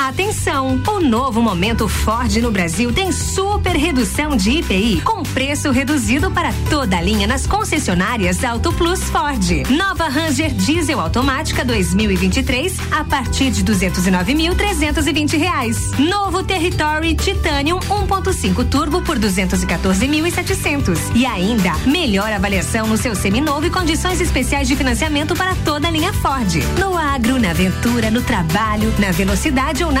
Atenção! O novo momento Ford no Brasil tem super redução de IPI com preço reduzido para toda a linha nas concessionárias Auto Plus Ford. Nova Ranger Diesel Automática 2023 a partir de 209.320 reais. Novo Territory Titanium 1.5 Turbo por 214.700 e ainda melhor avaliação no seu seminovo e condições especiais de financiamento para toda a linha Ford. No agro, na aventura, no trabalho, na velocidade ou na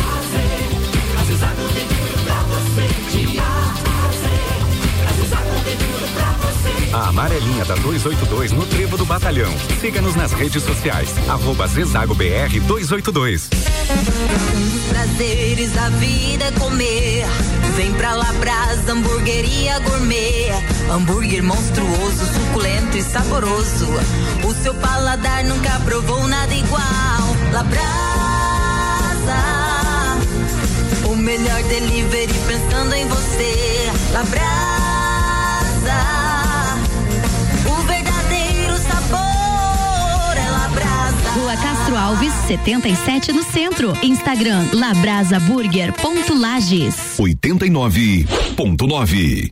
Amarelinha da 282 no Trevo do Batalhão. Siga-nos nas redes sociais. Arroba Zezago BR 282. Um dos prazeres da vida é comer. Vem pra Labrasa, hamburgueria gourmet. Hambúrguer monstruoso, suculento e saboroso. O seu paladar nunca provou nada igual. Labrasa, o melhor delivery pensando em você. Labrasa, Castro Alves, 77 no centro. Instagram labrasaburger.lages. 89.9.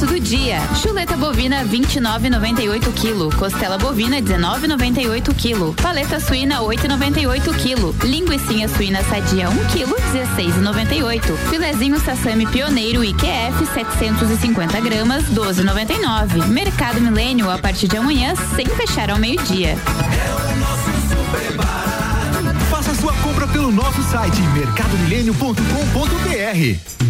Super barato do dia. Chuleta bovina 29,98 kg. Costela bovina 19,98 kg. Paleta suína 8,98 kg. Linguiça suína sadia 1 kg 16,98. Filezinho sassami pioneiro IQF 750 gramas 12,99. Mercado Milênio a partir de amanhã sem fechar ao meio-dia. Faça sua compra pelo nosso site mercadomilênio.com.br.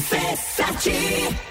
RC7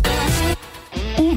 We'll.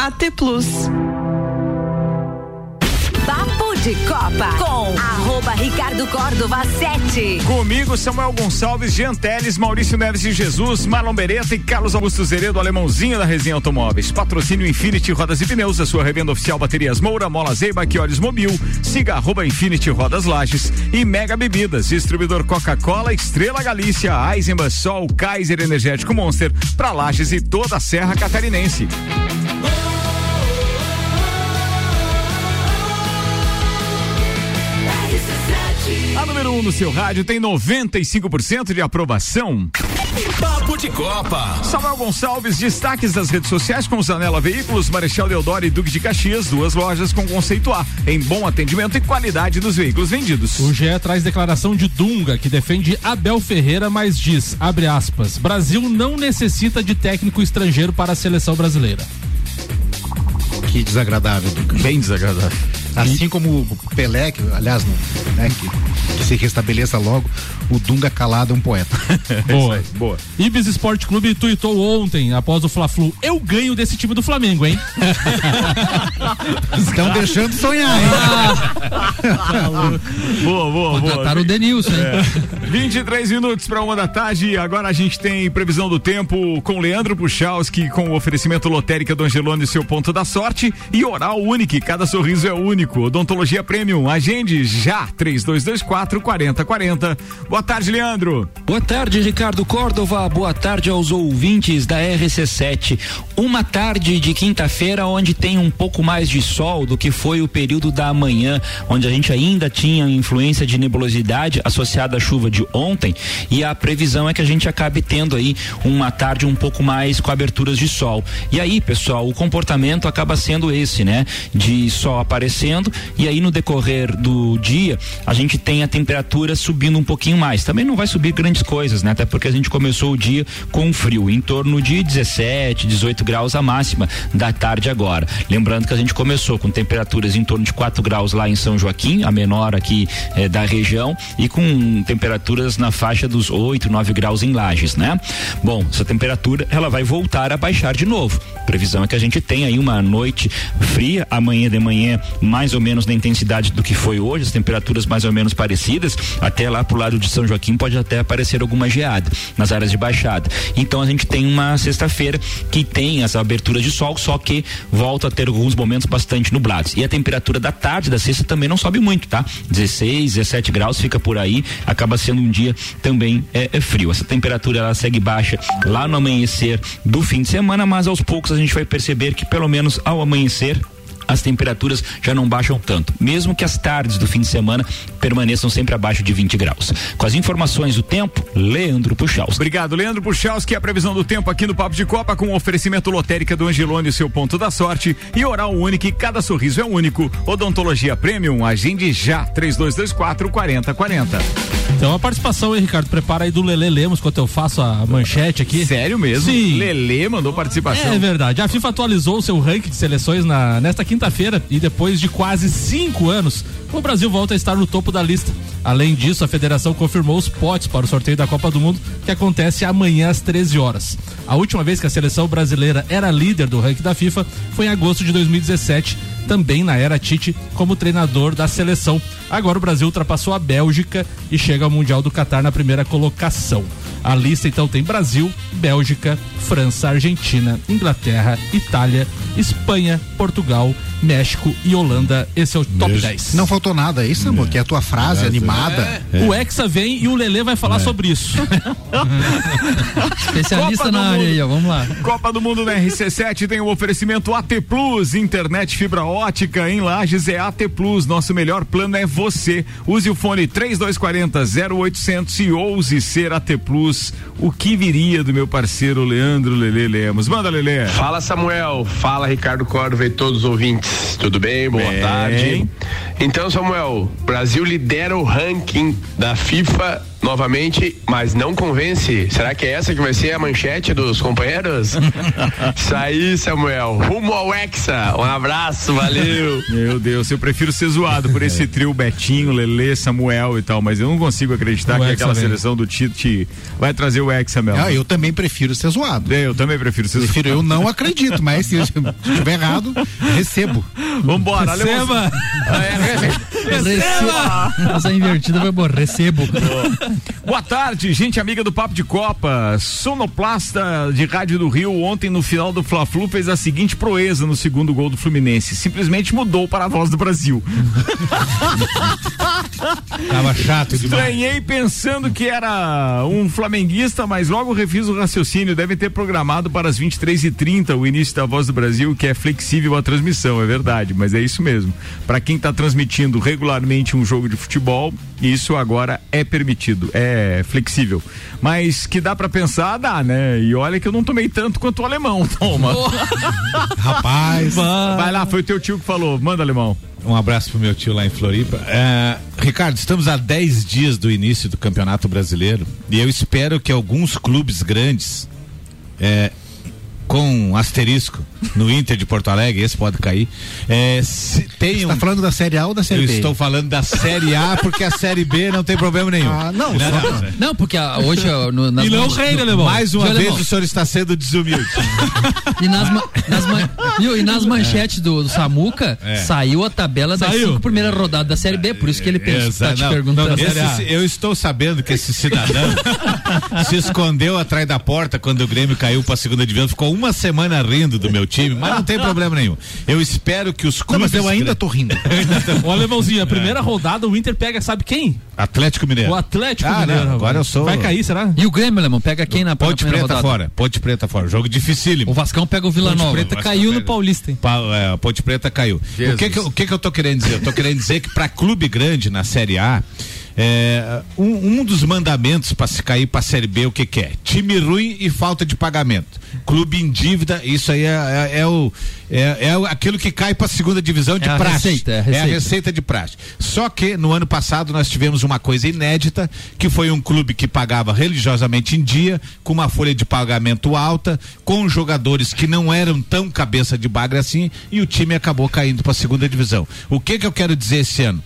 AT Plus. Papo de Copa com arroba Ricardo Córdova 7. Comigo, Samuel Gonçalves, Jean Teles, Maurício Neves de Jesus, Marlon Beretta e Carlos Augusto Zeredo, alemãozinho da Resenha Automóveis. Patrocínio Infinity Rodas e Pneus, a sua revenda oficial Baterias Moura, Mola Zeiba, Olhos Mobil. Siga arroba Infinity Rodas Lages e Mega Bebidas, distribuidor Coca-Cola, Estrela Galícia, Eisenbahn, Sol, Kaiser Energético Monster, para Lages e toda a Serra Catarinense. Número 1 um no seu rádio tem 95% de aprovação. Papo de Copa. Samuel Gonçalves, destaques das redes sociais com Zanela Veículos, Marechal Deodoro e Duque de Caxias, duas lojas com conceito A, em bom atendimento e qualidade dos veículos vendidos. O GE traz declaração de Dunga, que defende Abel Ferreira, mas diz, abre aspas, Brasil não necessita de técnico estrangeiro para a seleção brasileira. Que desagradável, Dunga. Bem desagradável. Assim como o Pelé, que, aliás, não, né, que, que se restabeleça logo, o Dunga calado é um poeta. Boa. boa. Ibis Esporte Clube tuitou ontem, após o Fla-Flu, eu ganho desse time do Flamengo, hein? Estão deixando sonhar, hein? boa, boa, boa. O Denilson, hein? É. 23 minutos para uma da tarde. Agora a gente tem previsão do tempo com Leandro Puchalski, com o oferecimento lotérica do Angelone, seu ponto da sorte. E Oral Unique, cada sorriso é único. Odontologia Premium, agende já. 3224 4040. Boa tarde, Leandro. Boa tarde, Ricardo Córdova. Boa tarde aos ouvintes da RC7. Uma tarde de quinta-feira onde tem um pouco mais de sol do que foi o período da manhã, onde a gente ainda tinha influência de nebulosidade associada à chuva de ontem. E a previsão é que a gente acabe tendo aí uma tarde um pouco mais com aberturas de sol. E aí, pessoal, o comportamento acaba sendo esse, né? De sol aparecendo e aí no decorrer do dia a gente tem a temperatura subindo um pouquinho mais. Também não vai subir grandes coisas, né? Até porque a gente começou o dia com frio, em torno de 17, 18 graus a máxima da tarde agora. Lembrando que a gente começou com temperaturas em torno de 4 graus lá em São Joaquim, a menor aqui eh, da região, e com temperaturas na faixa dos 8, 9 graus em Lages, né? Bom, essa temperatura ela vai voltar a baixar de novo. Previsão é que a gente tenha aí uma noite fria, amanhã de manhã mais ou menos na intensidade do que foi hoje, as temperaturas mais ou menos parecidas, até lá pro lado de São Joaquim pode até aparecer alguma geada nas áreas de baixada. Então a gente tem uma sexta-feira que tem essa abertura de sol, só que volta a ter alguns momentos bastante nublados. E a temperatura da tarde da sexta também não sobe muito, tá? 16, 17 graus fica por aí, acaba sendo um dia também é, é frio. Essa temperatura ela segue baixa lá no amanhecer do fim de semana, mas aos poucos a gente vai perceber que pelo menos ao amanhecer as temperaturas já não baixam tanto, mesmo que as tardes do fim de semana permaneçam sempre abaixo de 20 graus. Com as informações do tempo, Leandro Puxaus. Obrigado, Leandro Puxaus, que é a previsão do tempo aqui no Papo de Copa com o oferecimento lotérica do Angelone, seu ponto da sorte e oral único, cada sorriso é único. Odontologia Premium, agende já, 3224 4040. Então a participação aí, Ricardo, prepara aí do Lele Lemos, enquanto eu faço a manchete aqui. Sério mesmo? Sim. Lele mandou participação. É verdade. A FIFA atualizou o seu ranking de seleções na, nesta quinta-feira e depois de quase cinco anos, o Brasil volta a estar no topo da lista. Além disso, a federação confirmou os potes para o sorteio da Copa do Mundo, que acontece amanhã às 13 horas. A última vez que a seleção brasileira era líder do ranking da FIFA foi em agosto de 2017, também na era Tite como treinador da seleção. Agora o Brasil ultrapassou a Bélgica e chega ao Mundial do Catar na primeira colocação. A lista então tem Brasil, Bélgica, França, Argentina, Inglaterra, Itália, Espanha, Portugal, México e Holanda. Esse é o top 10. Não faltou nada, é isso, amor? Que é a tua frase animada. O Hexa vem e o Lelê vai falar sobre isso. Especialista Copa na área Mundo. aí, ó. Vamos lá. Copa do Mundo na RC7 tem o oferecimento AT Plus, internet fibra ótica em Lages é AT Plus. Nosso melhor plano é você. Use o fone 3240 0800 e ouse ser AT Plus. O que viria do meu parceiro Leandro Lele Lemos? Manda, Lele. Fala Samuel, fala Ricardo Córdova e todos os ouvintes. Tudo bem? Boa Bem. tarde. Então, Samuel, Brasil lidera o ranking da FIFA novamente, mas não convence. Será que é essa que vai ser a manchete dos companheiros? Isso aí, Samuel. Rumo ao Hexa. Um abraço, valeu. Meu Deus, eu prefiro ser zoado por esse trio Betinho, Lele, Samuel e tal, mas eu não consigo acrestitar O que Hexa aquela vem. seleção do Tite vai trazer o Hexa mesmo. Ah, eu também prefiro ser zoado. É, eu também prefiro ser Prefiro, eu não acredito, mas se eu estiver errado, recebo. Vambora, Receba! Receba! Essa invertida foi boa. Recebo. Boa tarde, gente amiga do Papo de Copa. Sonoplasta de Rádio do Rio, ontem no final do Fla-Flu fez a seguinte proeza no segundo gol do Fluminense. Simplesmente mudou para a voz do Brasil. Tava chato demais. Estranhei pensando que era um flamenguista, mas logo refiz o raciocínio. Devem ter programado para as 23h30 o início da Voz do Brasil, que é flexível a transmissão, é verdade, mas é isso mesmo. Para quem está transmitindo regularmente um jogo de futebol, isso agora é permitido, é flexível. Mas que dá para pensar, dá, né? E olha que eu não tomei tanto quanto o alemão, toma. Rapaz. Vai lá, foi o teu tio que falou. Manda, alemão. Um abraço pro meu tio lá em Floripa. É, Ricardo, estamos a 10 dias do início do Campeonato Brasileiro e eu espero que alguns clubes grandes é, com um asterisco no Inter de Porto Alegre, esse pode cair. É, se tem Você um, tá falando da Série A ou da Série eu B? estou falando da Série A porque a Série B não tem problema nenhum. Ah, não, não, só- não. Não, porque a- hoje no, nas E não é o man- rei, né, no- Alemão? Mais uma vez o senhor está sendo desumilde. E nas, ma- nas man- viu? E nas manchetes do, do Samuca, É. saiu a tabela das Saiu. cinco primeiras rodadas da Série B, por isso que ele pensa, Exa- tá te não, perguntando. não, esse- eu estou sabendo que esse cidadão se escondeu atrás da porta quando o Grêmio caiu para a segunda divisão, ficou uma semana rindo do meu time, mas não tem problema nenhum. Eu espero que os Não, clubes mas eu ainda tô rindo. Ô, Alemãozinho, a primeira rodada o Inter pega, sabe quem? Atlético Mineiro. O Atlético Ah, Mineiro. não, agora eu sou- Vai cair, será? E o Grêmio, alemão, pega quem na, Ponte Preta rodada? fora, Ponte Preta fora. Jogo dificílimo. O Vascão pega o Vila Ponte Nova. Preta caiu no Paulista, hein? a Ponte Preta caiu. O que que, eu- o que que eu tô querendo dizer? Eu tô querendo dizer que para clube grande na Série A, é, um, um dos mandamentos para se cair para a Série B, o que que é? Time ruim e falta de pagamento. Clube em dívida, isso aí é, é- é o, é, é aquilo que cai para a segunda divisão de É praxe. receita, é a É a receita. receita de praxe. Só que no ano passado nós tivemos uma coisa inédita, que foi um clube que pagava religiosamente em dia, com uma folha de pagamento alta, com jogadores que não eram tão cabeça de bagre assim, e o time acabou caindo para a segunda divisão. O que que eu quero dizer esse ano?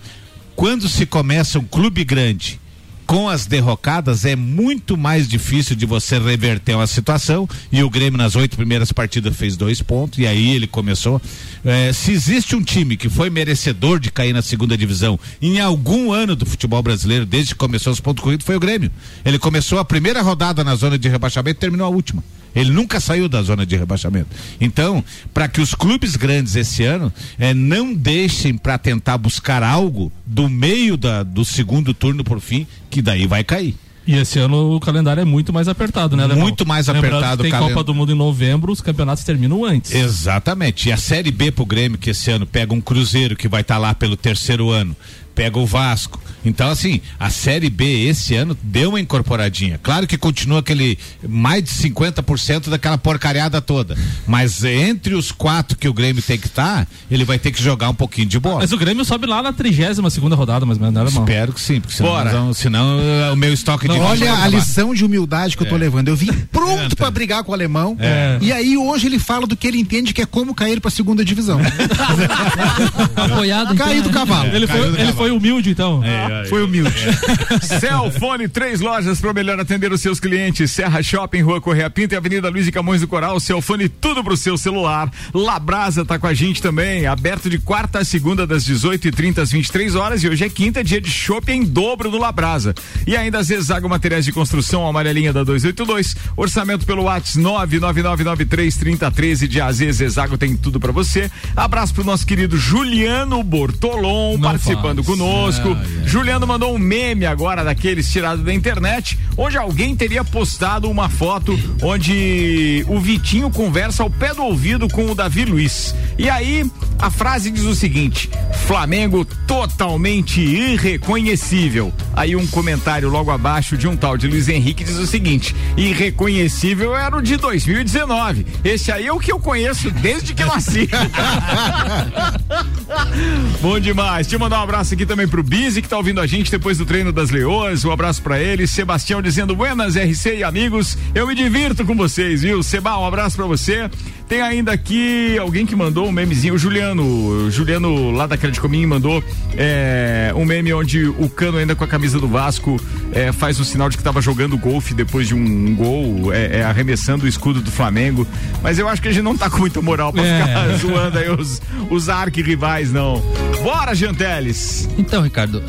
Quando se começa um clube grande com as derrocadas é muito mais difícil de você reverter uma situação e o Grêmio nas oito primeiras partidas fez dois pontos e aí ele começou. Eh, se existe um time que foi merecedor de cair na segunda divisão em algum ano do futebol brasileiro, desde que começou os pontos corridos, foi o Grêmio. Ele começou a primeira rodada na zona de rebaixamento e terminou a última. Ele nunca saiu da zona de rebaixamento. Então, para que os clubes grandes esse ano eh, não deixem para tentar buscar algo do meio da, do segundo turno por fim, que daí vai cair. E esse ano o calendário é muito mais apertado, né? Muito mais Lembrando apertado que Tem Copa do Mundo em novembro, os campeonatos terminam antes. Exatamente. E a Série B pro Grêmio, que esse ano pega um Cruzeiro que vai estar lá pelo terceiro ano, pega o Vasco. Então, assim, a Série B esse ano deu uma incorporadinha. Claro que continua aquele mais de 50% daquela porcariada toda. Mas entre os quatro que o Grêmio tem que estar, ele vai ter que jogar um pouquinho de bola. Mas o Grêmio sobe lá na 32 segunda rodada, mais ou menos, né, Alemão? Espero que sim, porque senão, Bora. vamos- senão eh, o meu estoque de Não, vídeo olha a lição de humildade que eu tô É. levando. Eu vim pronto pra brigar com o alemão. É. E aí hoje ele fala do que ele entende que é como cair pra segunda divisão. Apoiado Cair do cavalo. Ele, foi, ele foi humilde, então. Foi humilde. Celfone, três lojas para melhor atender os seus clientes. Serra Shopping, Rua Correia Pinto e Avenida Luiz de Camões do Coral. Celfone, tudo pro seu celular. Labrasa tá com a gente também. Aberto de quarta a segunda, das 18h30 às 23 horas. E hoje é quinta, dia de shopping em dobro no Labrasa. E ainda Zezago Materiais de Construção, amarelinha da 282. Orçamento pelo WhatsApp 999933013 de AZ Zezago tem tudo para você. Abraço pro nosso querido Juliano Bortolom participando faz. Conosco. Juliano mandou um meme agora daqueles tirados da internet, onde alguém teria postado uma foto onde o Vitinho conversa ao pé do ouvido com o Davi Luiz. E aí a frase diz o seguinte: Flamengo totalmente irreconhecível. Aí um comentário logo abaixo de um tal de Luiz Henrique diz o seguinte: irreconhecível era o de 2019. Esse aí é o que eu conheço desde que nasci. Bom demais. Eu mandar um abraço aqui também pro Bizi, que tá ouvindo a gente depois do treino das Leões. Um abraço pra ele. Sebastião dizendo buenas RC e amigos. Eu me divirto com vocês, viu? Seba, um abraço pra você. Tem ainda aqui alguém que mandou um memezinho, o Juliano. O Juliano lá da Crédito Comim mandou é, um meme onde o Cano ainda com a camisa do Vasco é, faz o sinal de que tava jogando golfe depois de um, gol, é, arremessando o escudo do Flamengo. Mas eu acho que a gente não tá com muita moral pra É. ficar zoando aí os, os arquirrivais, não. Bora, Janteles! Então, Ricardo,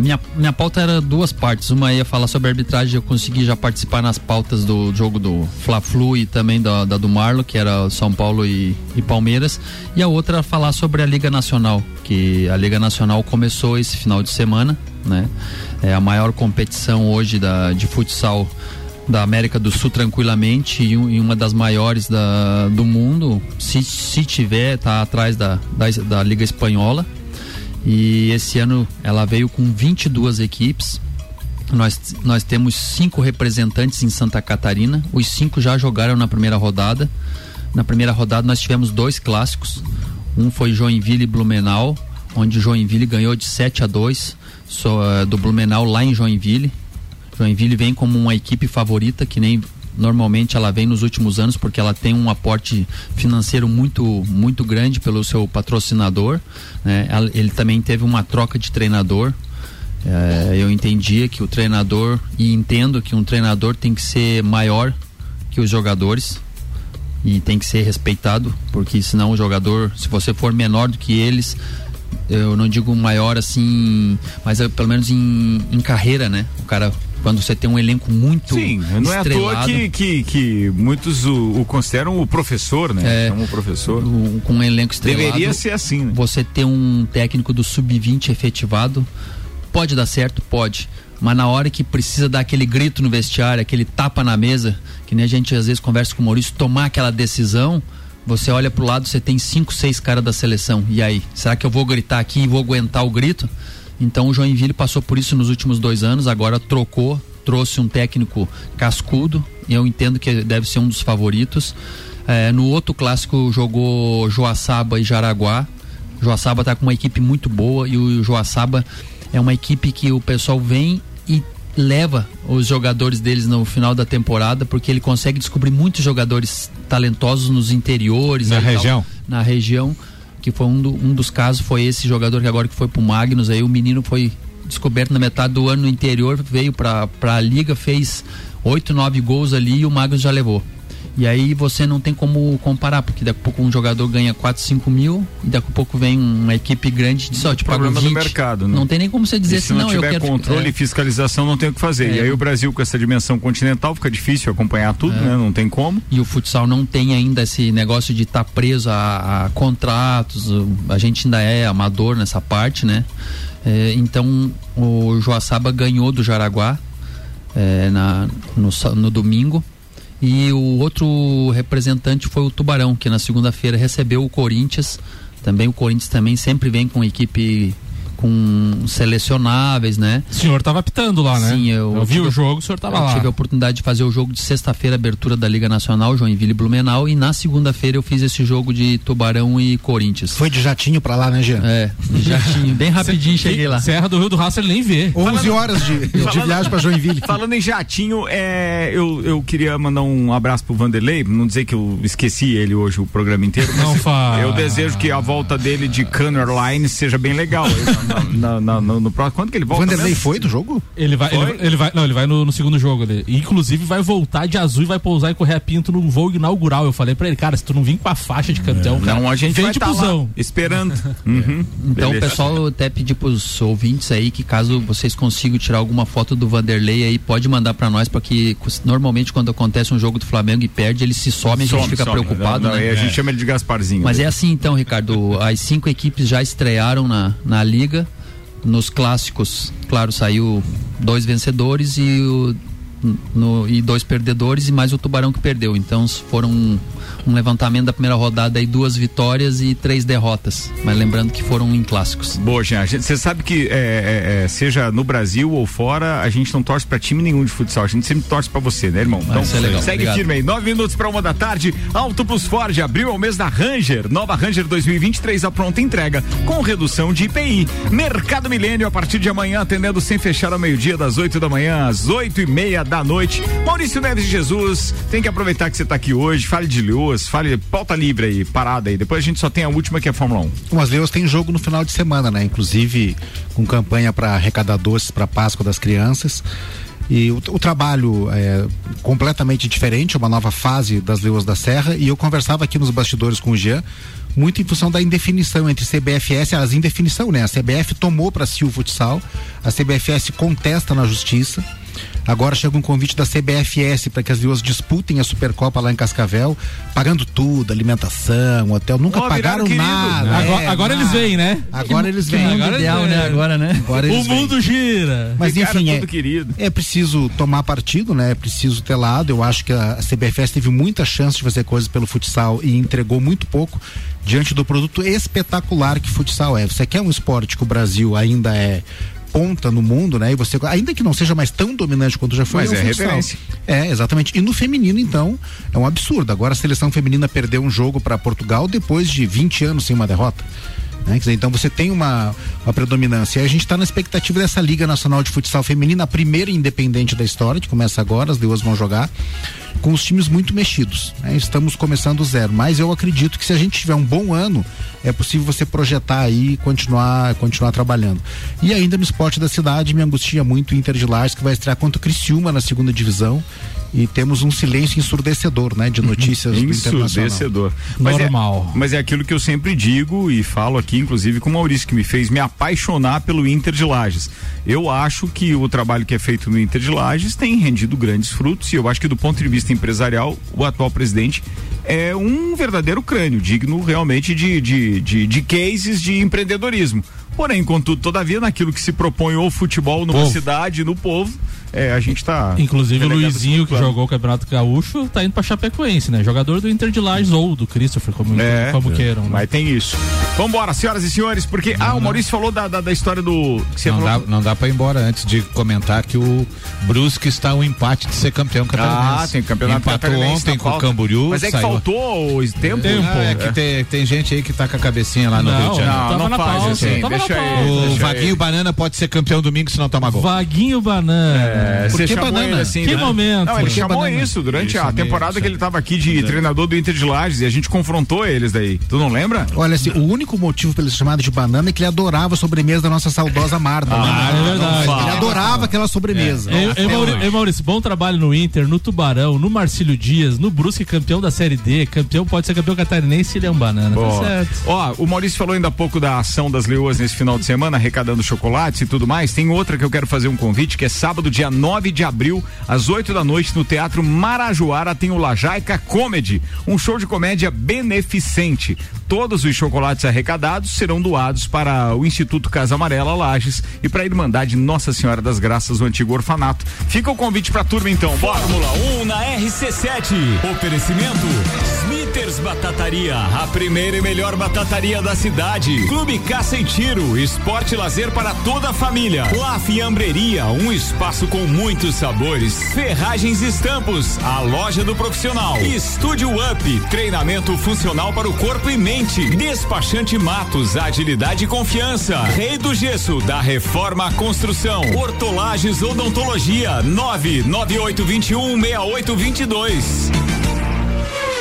minha, minha pauta era duas partes. Uma ia falar sobre arbitragem, eu consegui já participar nas pautas do jogo do Fla-Flu e também da, da do Marlo, que era São Paulo e, e Palmeiras. E a outra falar sobre a Liga Nacional, que a Liga Nacional começou esse final de semana, né? É a maior competição hoje da, de futsal da América do Sul tranquilamente e, e uma das maiores da, do mundo, se, se tiver, tá atrás da, da, da Liga Espanhola. E esse ano ela veio com 22 equipes. Nós, nós temos cinco representantes em Santa Catarina. Os cinco já jogaram na primeira rodada. Na primeira rodada nós tivemos dois clássicos. Um foi Joinville e Blumenau, onde Joinville ganhou de 7 a 2 só, eh, do Blumenau lá em Joinville. Joinville vem como uma equipe favorita, que nem normalmente ela vem nos últimos anos porque ela tem um aporte financeiro muito muito grande pelo seu patrocinador. Né? Ele também teve uma troca de treinador. É, eu entendia que o treinador e entendo que um treinador tem que ser maior que os jogadores e tem que ser respeitado, porque senão o jogador, se você for menor do que eles, eu não digo maior assim, mas é pelo menos em, em carreira, né? O cara, quando você tem um elenco muito Sim, não é à toa que, que, que muitos o, o consideram o professor, né? É. Como professor. o- com um elenco estrelado. Deveria ser assim, né? Você ter um técnico do sub-20 efetivado, pode dar certo, pode. Mas na hora que precisa dar aquele grito no vestiário, aquele tapa na mesa, que nem a gente às vezes conversa com o Maurício, tomar aquela decisão, você olha pro lado, você tem cinco, seis caras da seleção. E aí, será que eu vou gritar aqui e vou aguentar o grito? Então o Joinville passou por isso nos últimos dois anos, agora trocou, trouxe um técnico cascudo, e eu entendo que deve ser um dos favoritos. É, no outro clássico jogou Joaçaba e Jaraguá. Joaçaba está com uma equipe muito boa e o Joaçaba é uma equipe que o pessoal vem e leva os jogadores deles no final da temporada porque ele consegue descobrir muitos jogadores talentosos nos interiores Na aí e tal, região. na região que foi um, do- um dos casos foi esse jogador que agora que foi pro Magnus aí o menino foi descoberto na metade do ano no interior veio pra, pra liga fez oito nove gols ali e o Magnus já levou e aí você não tem como comparar, porque daqui a pouco um jogador ganha 4, 5 mil e daqui a pouco vem uma equipe grande de só, tipo, problema paga do 20. mercado, né? Não tem nem como você dizer E se assim, não não, eu tiver quero controle é. e fiscalização, não tem o que fazer. É. E aí o Brasil, com essa dimensão continental, fica difícil acompanhar tudo, É. né? Não tem como. E o futsal não tem ainda esse negócio de estar preso a, a contratos. A gente ainda é amador nessa parte, né? É, então o Joaçaba ganhou do Jaraguá é, na, no, no domingo. E o outro representante foi o Tubarão, que na segunda-feira recebeu o Corinthians. Também o Corinthians também sempre vem com equipe com selecionáveis, né? O senhor tava apitando lá, né? Sim, eu, Eu vi tive- o jogo, o senhor tava eu lá. tive a oportunidade de fazer o jogo de sexta-feira, abertura da Liga Nacional, Joinville e Blumenau, e na segunda-feira eu fiz esse jogo de Tubarão e Corinthians. Foi de jatinho pra lá, né, Jean? É, de jatinho, bem rapidinho cheguei lá. Serra do Rio do Rastro ele nem vê. 11 horas de, de Falando- viagem pra Joinville. Falando em jatinho, é, eu, eu queria mandar um abraço pro Vanderlei, não dizer que eu esqueci ele hoje o programa inteiro, mas Não fala. eu desejo que a volta dele de Canner Line seja bem legal. Na- na- na- no, no próximo. Quando que ele O volta? Vanderlei mesmo? foi do jogo? Ele vai, ele, ele vai, não, ele vai no, no segundo jogo ali. E, Inclusive vai voltar de azul e vai pousar e correr a pinto no voo inaugural. Eu falei pra ele, cara, se tu não vir com a faixa de campeão, cara, Não, a gente vem vai de tá busão. esperando. Uhum. Então, Beleza. pessoal, até pedir pros ouvintes aí que caso vocês consigam tirar alguma foto do Vanderlei aí, pode mandar pra nós, porque normalmente quando acontece um jogo do Flamengo e perde, ele se some, a gente Some, fica some. preocupado, Não, não, né? a gente chama ele de Gasparzinho. Mas é assim então, Ricardo. As cinco equipes já estrearam na, na liga. Nos clássicos, claro, saiu dois vencedores e, o- no- e dois perdedores e mais o Tubarão que perdeu. Então foram um, levantamento da primeira rodada aí, duas vitórias e três derrotas. Mas lembrando que foram em clássicos. Boa, Jean. Você sabe que é, é, é, seja no Brasil ou fora, a gente não torce pra time nenhum de futsal. A gente sempre torce pra você, né, irmão? Então, isso é legal. segue Obrigado. firme aí. Nove minutos pra uma da tarde. Auto Plus Ford abriu ao mês da Ranger. Nova Ranger 2023 a pronta entrega com redução de IPI. Mercado Milênio a partir de amanhã atendendo sem fechar ao meio-dia das 8 da manhã às oito e meia da noite. Maurício Neves de Jesus, tem que aproveitar que você tá aqui hoje. Fale de Lewis, fale pauta livre aí, parada aí. Depois a gente só tem a última que é a Fórmula 1. O As Leões tem jogo no final de semana, né? Inclusive com campanha para arrecadar doces para Páscoa das crianças. E o, o trabalho é completamente diferente, uma nova fase das Leões da Serra. E eu conversava aqui nos bastidores com o Jean, muito em função da indefinição entre CBFS, as indefinição, né? A CBF tomou para si o futsal, a CBFS contesta na justiça. Agora chega um convite da CBFS para que as duas disputem a Supercopa lá em Cascavel, pagando tudo, alimentação, hotel, nunca viraram pagaram nada. Agora, é, agora nada. eles vêm, né? Agora eles vêm. mundo Agora ideal, é. né? Agora, né? Agora O eles vêm. mundo gira. Mas Ficaram enfim, é, tudo querido. é preciso tomar partido, né? É preciso ter lado. Eu acho que a CBFS teve muita chance de fazer coisas pelo futsal e entregou muito pouco diante do produto espetacular que futsal é. Você quer um esporte que o Brasil ainda é ponta no mundo, né? E você, ainda que não seja mais tão dominante quanto já foi, Mas é futsal. referência. É, exatamente. E no feminino, então, é um absurdo. Agora a seleção feminina perdeu um jogo para Portugal depois de 20 anos sem uma derrota. Né? Dizer, então você tem uma, uma predominância. E a gente está na expectativa dessa Liga Nacional de Futsal Feminina, a primeira independente da história, que começa agora, as duas vão jogar. com os times muito mexidos. né? Estamos começando zero, mas eu acredito que se a gente tiver um bom ano, é possível você projetar aí e continuar, continuar trabalhando. E ainda no esporte da cidade, me angustia muito o Inter de Lages, que vai estrear contra o Criciúma na segunda divisão. E temos um silêncio ensurdecedor, né, de notícias do Internacional. Ensurdecedor. Mas Normal. É, mas é aquilo que eu sempre digo e falo aqui, inclusive com o Maurício, que me fez me apaixonar pelo Inter de Lages. Eu acho que o trabalho que é feito no Inter de Lages tem rendido grandes frutos e eu acho que do ponto de vista empresarial, o atual presidente é um verdadeiro crânio, digno realmente de, de, de, de cases de empreendedorismo. Porém, contudo, todavia, naquilo que se propõe o futebol numa Povo. cidade, no povo, é, a gente tá. Inclusive o Luizinho, que jogou o Campeonato Gaúcho, tá indo pra Chapecoense, né? Jogador do Inter de Lages ou do Christopher, como, É, como queiram. Né? Mas tem isso. Vambora, senhoras e senhores, porque. ah, o Maurício falou da, da, da história do. Não dá, falou- não dá pra ir embora antes de comentar que o Brusque está um empate de ser campeão catarinense. Ah, tem campeonato Empatou catarinense ontem com o. Camboriú. Mas é que saiu- faltou o tempo. Ah, é que tem, tem gente aí que tá com a cabecinha lá no Não, Rio de Janeiro. não, não na faz assim. na Deixa aí. O Vaguinho. Banana pode ser campeão domingo se não tomar gol. Vaguinho Banana. É, Por você que chamou banana? ele assim, Que né? momento? Não, ele chamou banana? isso durante Isso a mesmo, temporada isso que ele tava aqui de treinador do Inter de Lages e a gente confrontou eles daí. Tu não lembra? Olha, assim, o único motivo pelo chamado de banana é que ele adorava a sobremesa da nossa saudosa Marta. Ah, né? é verdade. Ele adorava aquela sobremesa. Ei, Até ei, Mauri- hoje. ei, Maurício, bom trabalho no Inter, no Tubarão, no Marcílio Dias, no Brusque, campeão da Série D, campeão, pode ser campeão catarinense, ele é um banana, Ó, tá certo. Ó, o Maurício falou ainda há pouco da ação das leoas nesse final de semana, arrecadando chocolates e tudo mais. Tem outra que eu quero fazer um convite, que é sábado, dia 9 de abril, às 8 da noite, no Teatro Marajoara, tem o Lajaica Comedy, um show de comédia beneficente. Todos os chocolates arrecadados serão doados para o Instituto Casa Amarela Lages e para a Irmandade Nossa Senhora das Graças, o antigo orfanato. Fica o convite pra turma então! Fórmula 1 na RC7. Oferecimento Smithers Batataria, a primeira e melhor batataria da cidade. Clube Caça e Tiro, esporte e lazer para toda a família. La Fiambreria, um espaço com muitos sabores. Ferragens e Estampos, a loja do profissional. Estúdio Up, treinamento funcional para o corpo e mente. Despachante Matos, agilidade e confiança. Rei do Gesso, da Reforma à Construção. Hortolagens Odontologia, 99821 6822.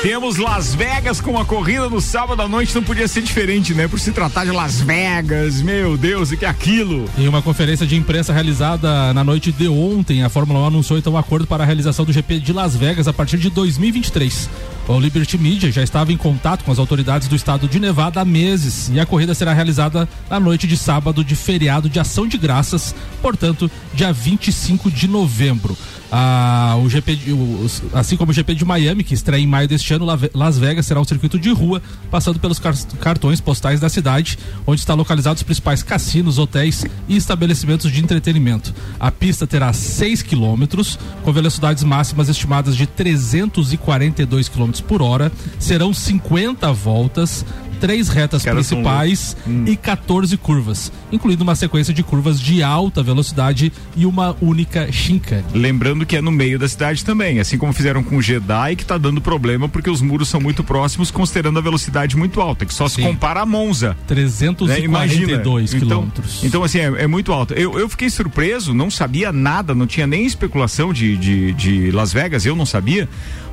Temos Las Vegas com a corrida no sábado à noite, não podia ser diferente, né? Por se tratar de Las Vegas, meu Deus, o que é aquilo? Em uma conferência de imprensa realizada na noite de ontem, a Fórmula 1 anunciou então o acordo para a realização do GP de Las Vegas a partir de 2023. O Liberty Media já estava em contato com as autoridades do estado de Nevada há meses e a corrida será realizada na noite de sábado de feriado de ação de graças, portanto, dia 25 de novembro. Ah, o GP, de- o- assim como o GP de Miami, que estreia em maio deste ano, La- Las Vegas será um circuito de rua, passando pelos car- cartões postais da cidade, onde está localizados os principais cassinos, hotéis e estabelecimentos de entretenimento. A pista terá 6 quilômetros, com velocidades máximas estimadas de 342 quilômetros por hora. Serão 50 voltas, três retas principais e 14 curvas, incluindo uma sequência de curvas de alta velocidade e uma única chicane. Lembrando que é no meio da cidade também, assim como fizeram com o Jedi, que tá dando problema porque os muros são muito próximos, considerando a velocidade muito alta, que só se compara a Monza. 342 Né? Então- quilômetros. Então, assim, é, é muito alto. Eu, eu fiquei surpreso, não sabia nada, não tinha nem especulação de, de, de Las Vegas, eu não sabia,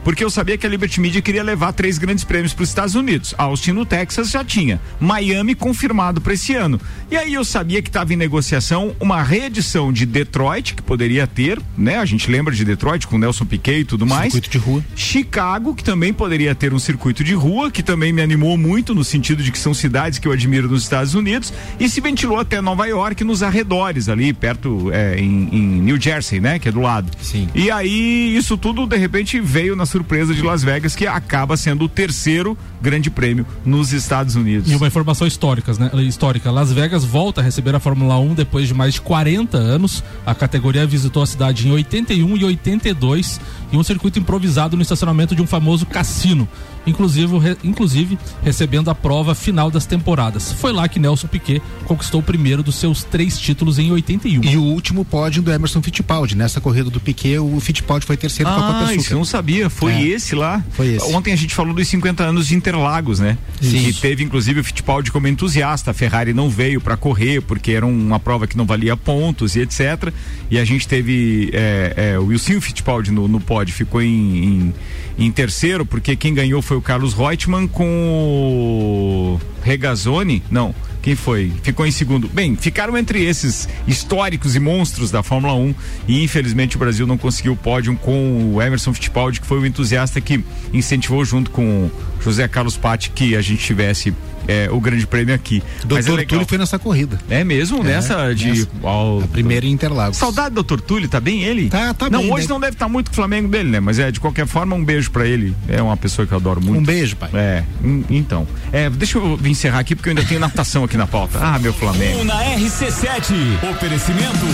porque eu sabia que a Liberty Media queria levar três grandes prêmios para os Estados Unidos. Austin, no Texas, já tinha. Miami confirmado para esse ano. E aí eu sabia que estava em negociação uma reedição de Detroit, que poderia ter, né? A gente lembra de Detroit com Nelson Piquet e tudo mais. Circuito de rua. Chicago, que também poderia ter um circuito de rua, que também me animou muito no sentido de que são cidades que eu admiro nos Estados Unidos, e se ventilou até Nova York, nos arredores ali, perto é, em, em New Jersey, né? Que é do lado. Sim. E aí, isso tudo, de repente, veio na surpresa de Las Vegas, que acaba sendo o terceiro grande prêmio nos Estados Unidos. E uma informação histórica, né? Histórica. Las Vegas volta a receber a Fórmula 1 depois de mais de 40 anos. A categoria visitou a cidade em 81 e 82 em um circuito improvisado no estacionamento de um famoso cassino. Inclusive, re- inclusive recebendo a prova final das temporadas. Foi lá que Nelson Piquet conquistou o primeiro dos seus três títulos em 81. E o último pódio do Emerson Fittipaldi. Nessa corrida do Piquet, o Fittipaldi foi terceiro com a Ah, Copa isso eu não sabia. Foi É. esse lá? Foi esse. Ontem a gente falou dos 50 anos de Interlagos, né? Sim. E teve inclusive o Fittipaldi como entusiasta. A Ferrari não veio para correr porque era uma prova que não valia pontos e etc. E a gente teve é, é, o Wilson Fittipaldi no, no pódio Ficou em, em, em terceiro, porque quem ganhou foi o Carlos Reutemann com o Regazzoni. Não, quem foi? Ficou em segundo. Bem, ficaram entre esses históricos e monstros da Fórmula 1 e infelizmente o Brasil não conseguiu o pódio com o Emerson Fittipaldi, que foi o entusiasta que incentivou junto com o José Carlos Patti que a gente tivesse é, o grande prêmio aqui. É Doutor legal. Túlio foi nessa corrida. É mesmo? É, nessa de. nessa. Ao- A primeira em Interlagos. Saudade do Dr. Túlio, tá bem ele? Tá, tá não, bem, hoje né? não deve estar muito com o Flamengo dele, né? Mas é, de qualquer forma, um beijo pra ele. É uma pessoa que eu adoro muito. Um beijo, pai. É, então. É, deixa eu encerrar aqui porque eu ainda tenho natação aqui na pauta. Ah, meu Flamengo. Na RC7. Oferecimento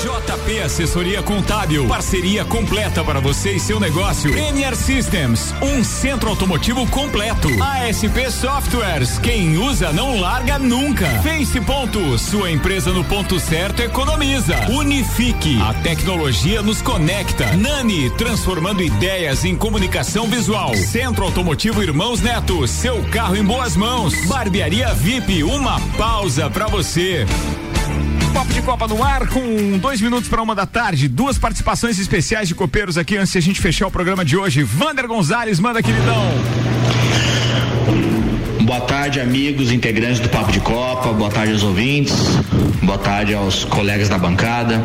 JP Assessoria Contábil. Parceria completa para você e seu negócio. NR Systems, um centro automotivo completo. ASP Softwares, quem usa não larga nunca. Face Ponto, sua empresa no ponto certo economiza. Unifique, a tecnologia nos conecta. Nani, transformando ideias em comunicação visual. Centro Automotivo Irmãos Neto, seu carro em boas mãos. Barbearia VIP, uma pausa pra você. Papo de Copa no ar com dois minutos para uma da tarde. Duas participações especiais de copeiros aqui antes de a gente fechar o programa de hoje. Vander Gonzalez, manda queridão. Boa tarde, amigos integrantes do Papo de Copa. Boa tarde aos ouvintes. Boa tarde aos colegas da bancada.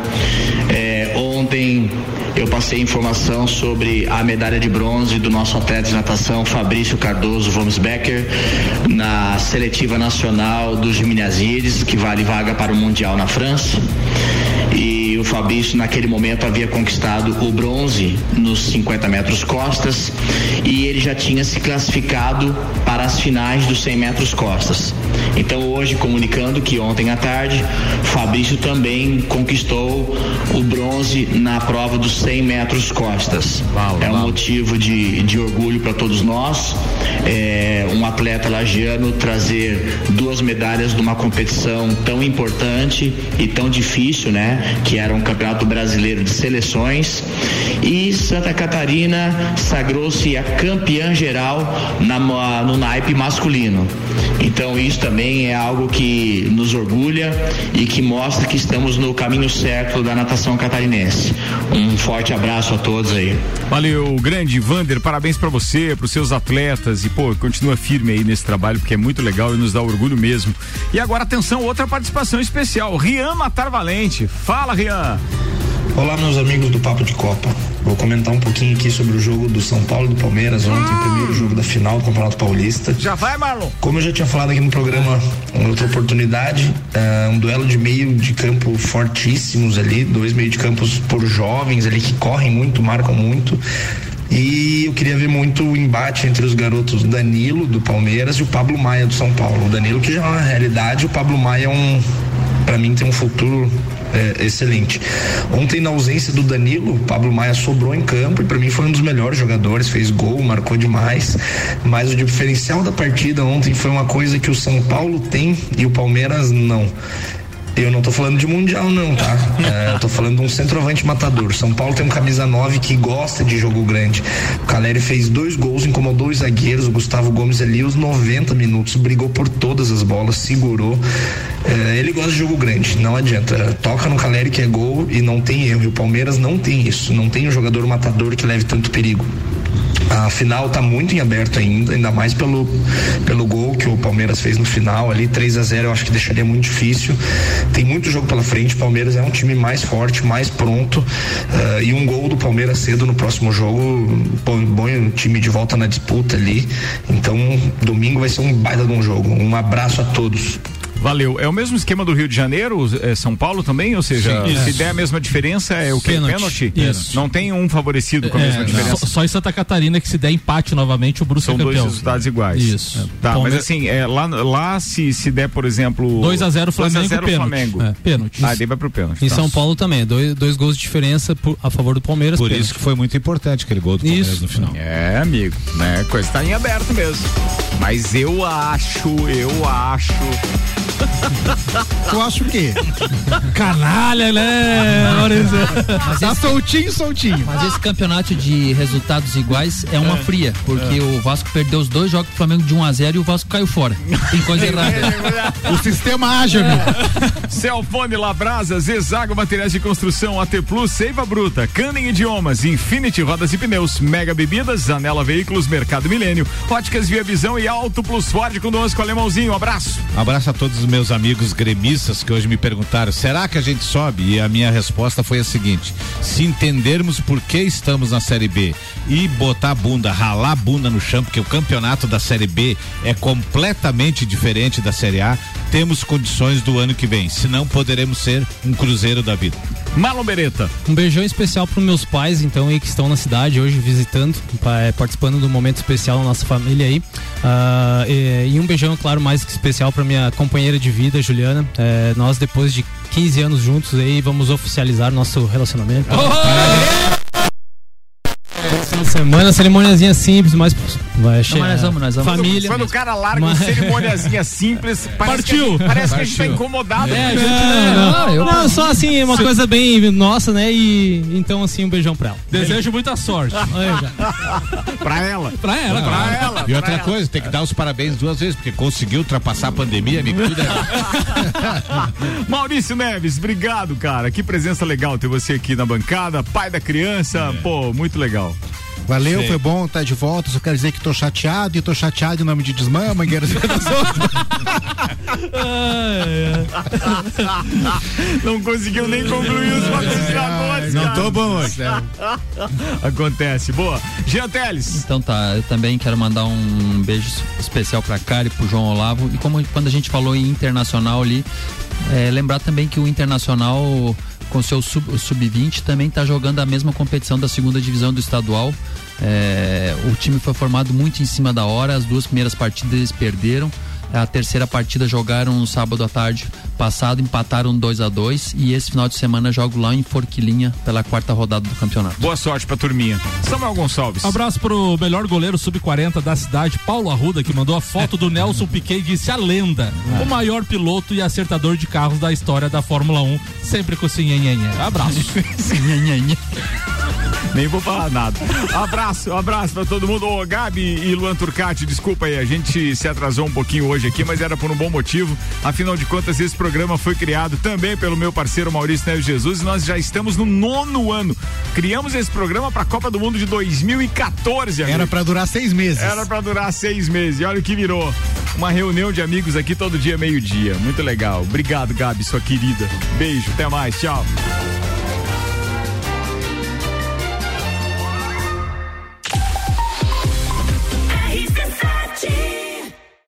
É, ontem eu passei informação sobre a medalha de bronze do nosso atleta de natação Fabrício Cardoso Gomes Becker na seletiva nacional dos Gimnasiades, que vale vaga para o Mundial na França. E o Fabrício, naquele momento, havia conquistado o bronze nos 50 metros costas e ele já tinha se classificado para as finais dos 100 metros costas. Então, hoje, comunicando que ontem à tarde, Fabrício também conquistou o bronze na prova dos 100 metros costas. é um motivo de, de orgulho para todos nós. É, um atleta lagiano trazer duas medalhas numa competição tão importante e tão difícil, né? Que era um campeonato brasileiro de seleções. E Santa Catarina sagrou-se a campeã geral na, no naipe masculino. Então isso também é algo que nos orgulha e que mostra que estamos no caminho certo da natação catarinense. Um forte abraço a todos aí. Valeu, grande Vander, parabéns pra você, pros seus atletas e pô, continua firme aí nesse trabalho porque é muito legal e nos dá orgulho mesmo. E agora atenção, outra participação especial, Rian Matar Valente. Fala, Rian. Olá, meus amigos do Papo de Copa. Vou comentar um pouquinho aqui sobre o jogo do São Paulo e do Palmeiras ontem, o primeiro jogo da final do Campeonato Paulista. Já vai, Marlon. Como eu já tinha falado aqui no programa em outra oportunidade, é um duelo de meio de campo fortíssimos ali, dois meio de campos por jovens ali que correm muito, marcam muito. E eu queria ver muito o embate entre os garotos Danilo do Palmeiras e o Pablo Maia do São Paulo. O Danilo que já é uma realidade, o Pablo Maia é um, para mim tem um futuro é, excelente. Ontem na ausência do Danilo, o Pablo Maia sobrou em campo e para mim foi um dos melhores jogadores, fez gol, marcou demais. Mas o diferencial da partida ontem foi uma coisa que o São Paulo tem e o Palmeiras não. Eu não tô falando de mundial, não, tá? É, eu tô falando de um centroavante matador. São Paulo tem um camisa 9 que gosta de jogo grande. O Caleri fez dois gols, incomodou os zagueiros. O Gustavo Gomes ali, os 90 minutos, brigou por todas as bolas, segurou. É, ele gosta de jogo grande, não adianta. Toca no Caleri que é gol e não tem erro. E o Palmeiras não tem isso. Não tem um jogador matador que leve tanto perigo. A final tá muito em aberto ainda, ainda mais pelo, pelo gol que o Palmeiras fez no final ali, 3 a 0 eu acho que deixaria muito difícil. Tem muito jogo pela frente, o Palmeiras é um time mais forte, mais pronto. eh, e um gol do Palmeiras cedo no próximo jogo põe o time de volta na disputa ali. Então, domingo vai ser um baita de um jogo. Um abraço a todos. Valeu. É o mesmo esquema do Rio de Janeiro, é São Paulo também? Ou seja, Sim, se der a mesma diferença, é o que? Pênalti. Pênalti? Isso. Não tem um favorecido com a mesma É, diferença. só, só em Santa Catarina que se der empate novamente, o Brusque São é dois campeão. resultados iguais. Isso. Tá, Palme- mas assim, é, lá, lá se, se der, por exemplo. 2 a 0 Flamengo, 2 a 0 pênalti. Flamengo. É, pênalti. Ah, daí vai pro pênalti. Em Tá. São Paulo também, dois, dois gols de diferença por- a favor do Palmeiras. Por pênalti. isso que foi muito importante aquele gol do Palmeiras Isso. no final. É, amigo, né? Coisa tá em aberto mesmo. Mas eu acho, eu acho Tu acha o quê? Canalha, né? Mas Tá esse, soltinho, soltinho. mas esse campeonato de resultados iguais é uma fria, porque o Vasco perdeu os dois jogos do Flamengo de 1 a 0 e o Vasco caiu fora. Tem coisa errada. O sistema ágil, meu. Celfone Labrasa, Zezago Materiais de Construção, AT Plus, Seiva Bruta, Canem Idiomas, Infinity Rodas e Pneus, Mega Bebidas, Anela Veículos, Mercado Milênio, Óticas Via Visão e Auto Plus Ford conosco, Alemãozinho, um abraço. Abraço a todos os meus amigos gremistas que hoje me perguntaram: será que a gente sobe? E a minha resposta foi a seguinte: se entendermos por que estamos na Série B e botar a bunda, ralar a bunda no chão, porque o campeonato da Série B é completamente diferente da Série A, temos condições do ano que vem. Senão poderemos ser um cruzeiro da vida. Marlon Beretta. Um beijão especial para meus pais, então, aí que estão na cidade hoje visitando, é, participando do momento especial da nossa família aí. Ah, e, e um beijão, claro, mais que especial para minha companheira de vida, Juliana. É, nós, depois de 15 anos juntos aí, vamos oficializar nosso relacionamento. De Semana, cerimoniazinha simples, mas vai chegar. nós vamos, nós vamos. Família. Quando o cara larga Mas- uma cerimoniazinha simples, parece Partiu. Que, a gente- parece que a gente tá Partiu. incomodado. É, com a isso. gente, Ah, não, não, só assim, uma coisa bem nossa, né? E então, assim, um beijão pra ela. Desejo muita sorte. Pra ela. Pra ela, Pra ela. E outra ela. coisa, tem que dar os parabéns duas vezes, porque conseguiu ultrapassar a pandemia, amigo. Tudo é... Maurício Neves, obrigado, cara. Que presença legal ter você aqui na bancada, pai da criança. Pô, muito legal. Valeu, Sim. foi bom estar de volta. Só quero dizer que tô chateado e tô chateado em nome de Desmã, Mangueiras Não conseguiu nem concluir os patrocinadores, Não cara. tô bom hoje. Acontece. Boa. Jean Teles. Então tá, eu também quero mandar um beijo especial pra e pro João Olavo. E como quando a gente falou em internacional ali, é, lembrar também que o Internacional, com seu sub- o sub-20, também tá jogando a mesma competição da segunda divisão do estadual. É, o time foi formado muito em cima da hora, as duas primeiras partidas eles perderam. A terceira partida jogaram no sábado à tarde passado, empataram 2 a 2 e esse final de semana jogam lá em Forquilinha pela quarta rodada do campeonato. Boa sorte pra turminha. Samuel Gonçalves. Abraço pro melhor goleiro sub-40 da cidade, Paulo Arruda, que mandou a foto do Nelson Piquet e disse a lenda, o maior piloto e acertador de carros da história da Fórmula 1, sempre com sinhenhenhé. Abraço. Nem vou falar nada. Abraço, abraço pra todo mundo. Ô, Gabi e Luan Turcati, desculpa aí, a gente se atrasou um pouquinho hoje aqui, mas era por um bom motivo. Afinal de contas, esse programa foi criado também pelo meu parceiro Maurício Neves Jesus e nós já estamos no nono ano. Criamos esse programa pra Copa do Mundo de 2014, amigo. Era pra durar seis meses. Era pra durar seis meses. E olha o que virou. Uma reunião de amigos aqui todo dia, meio-dia. Muito legal. Obrigado, Gabi, sua querida. Beijo, até mais, tchau.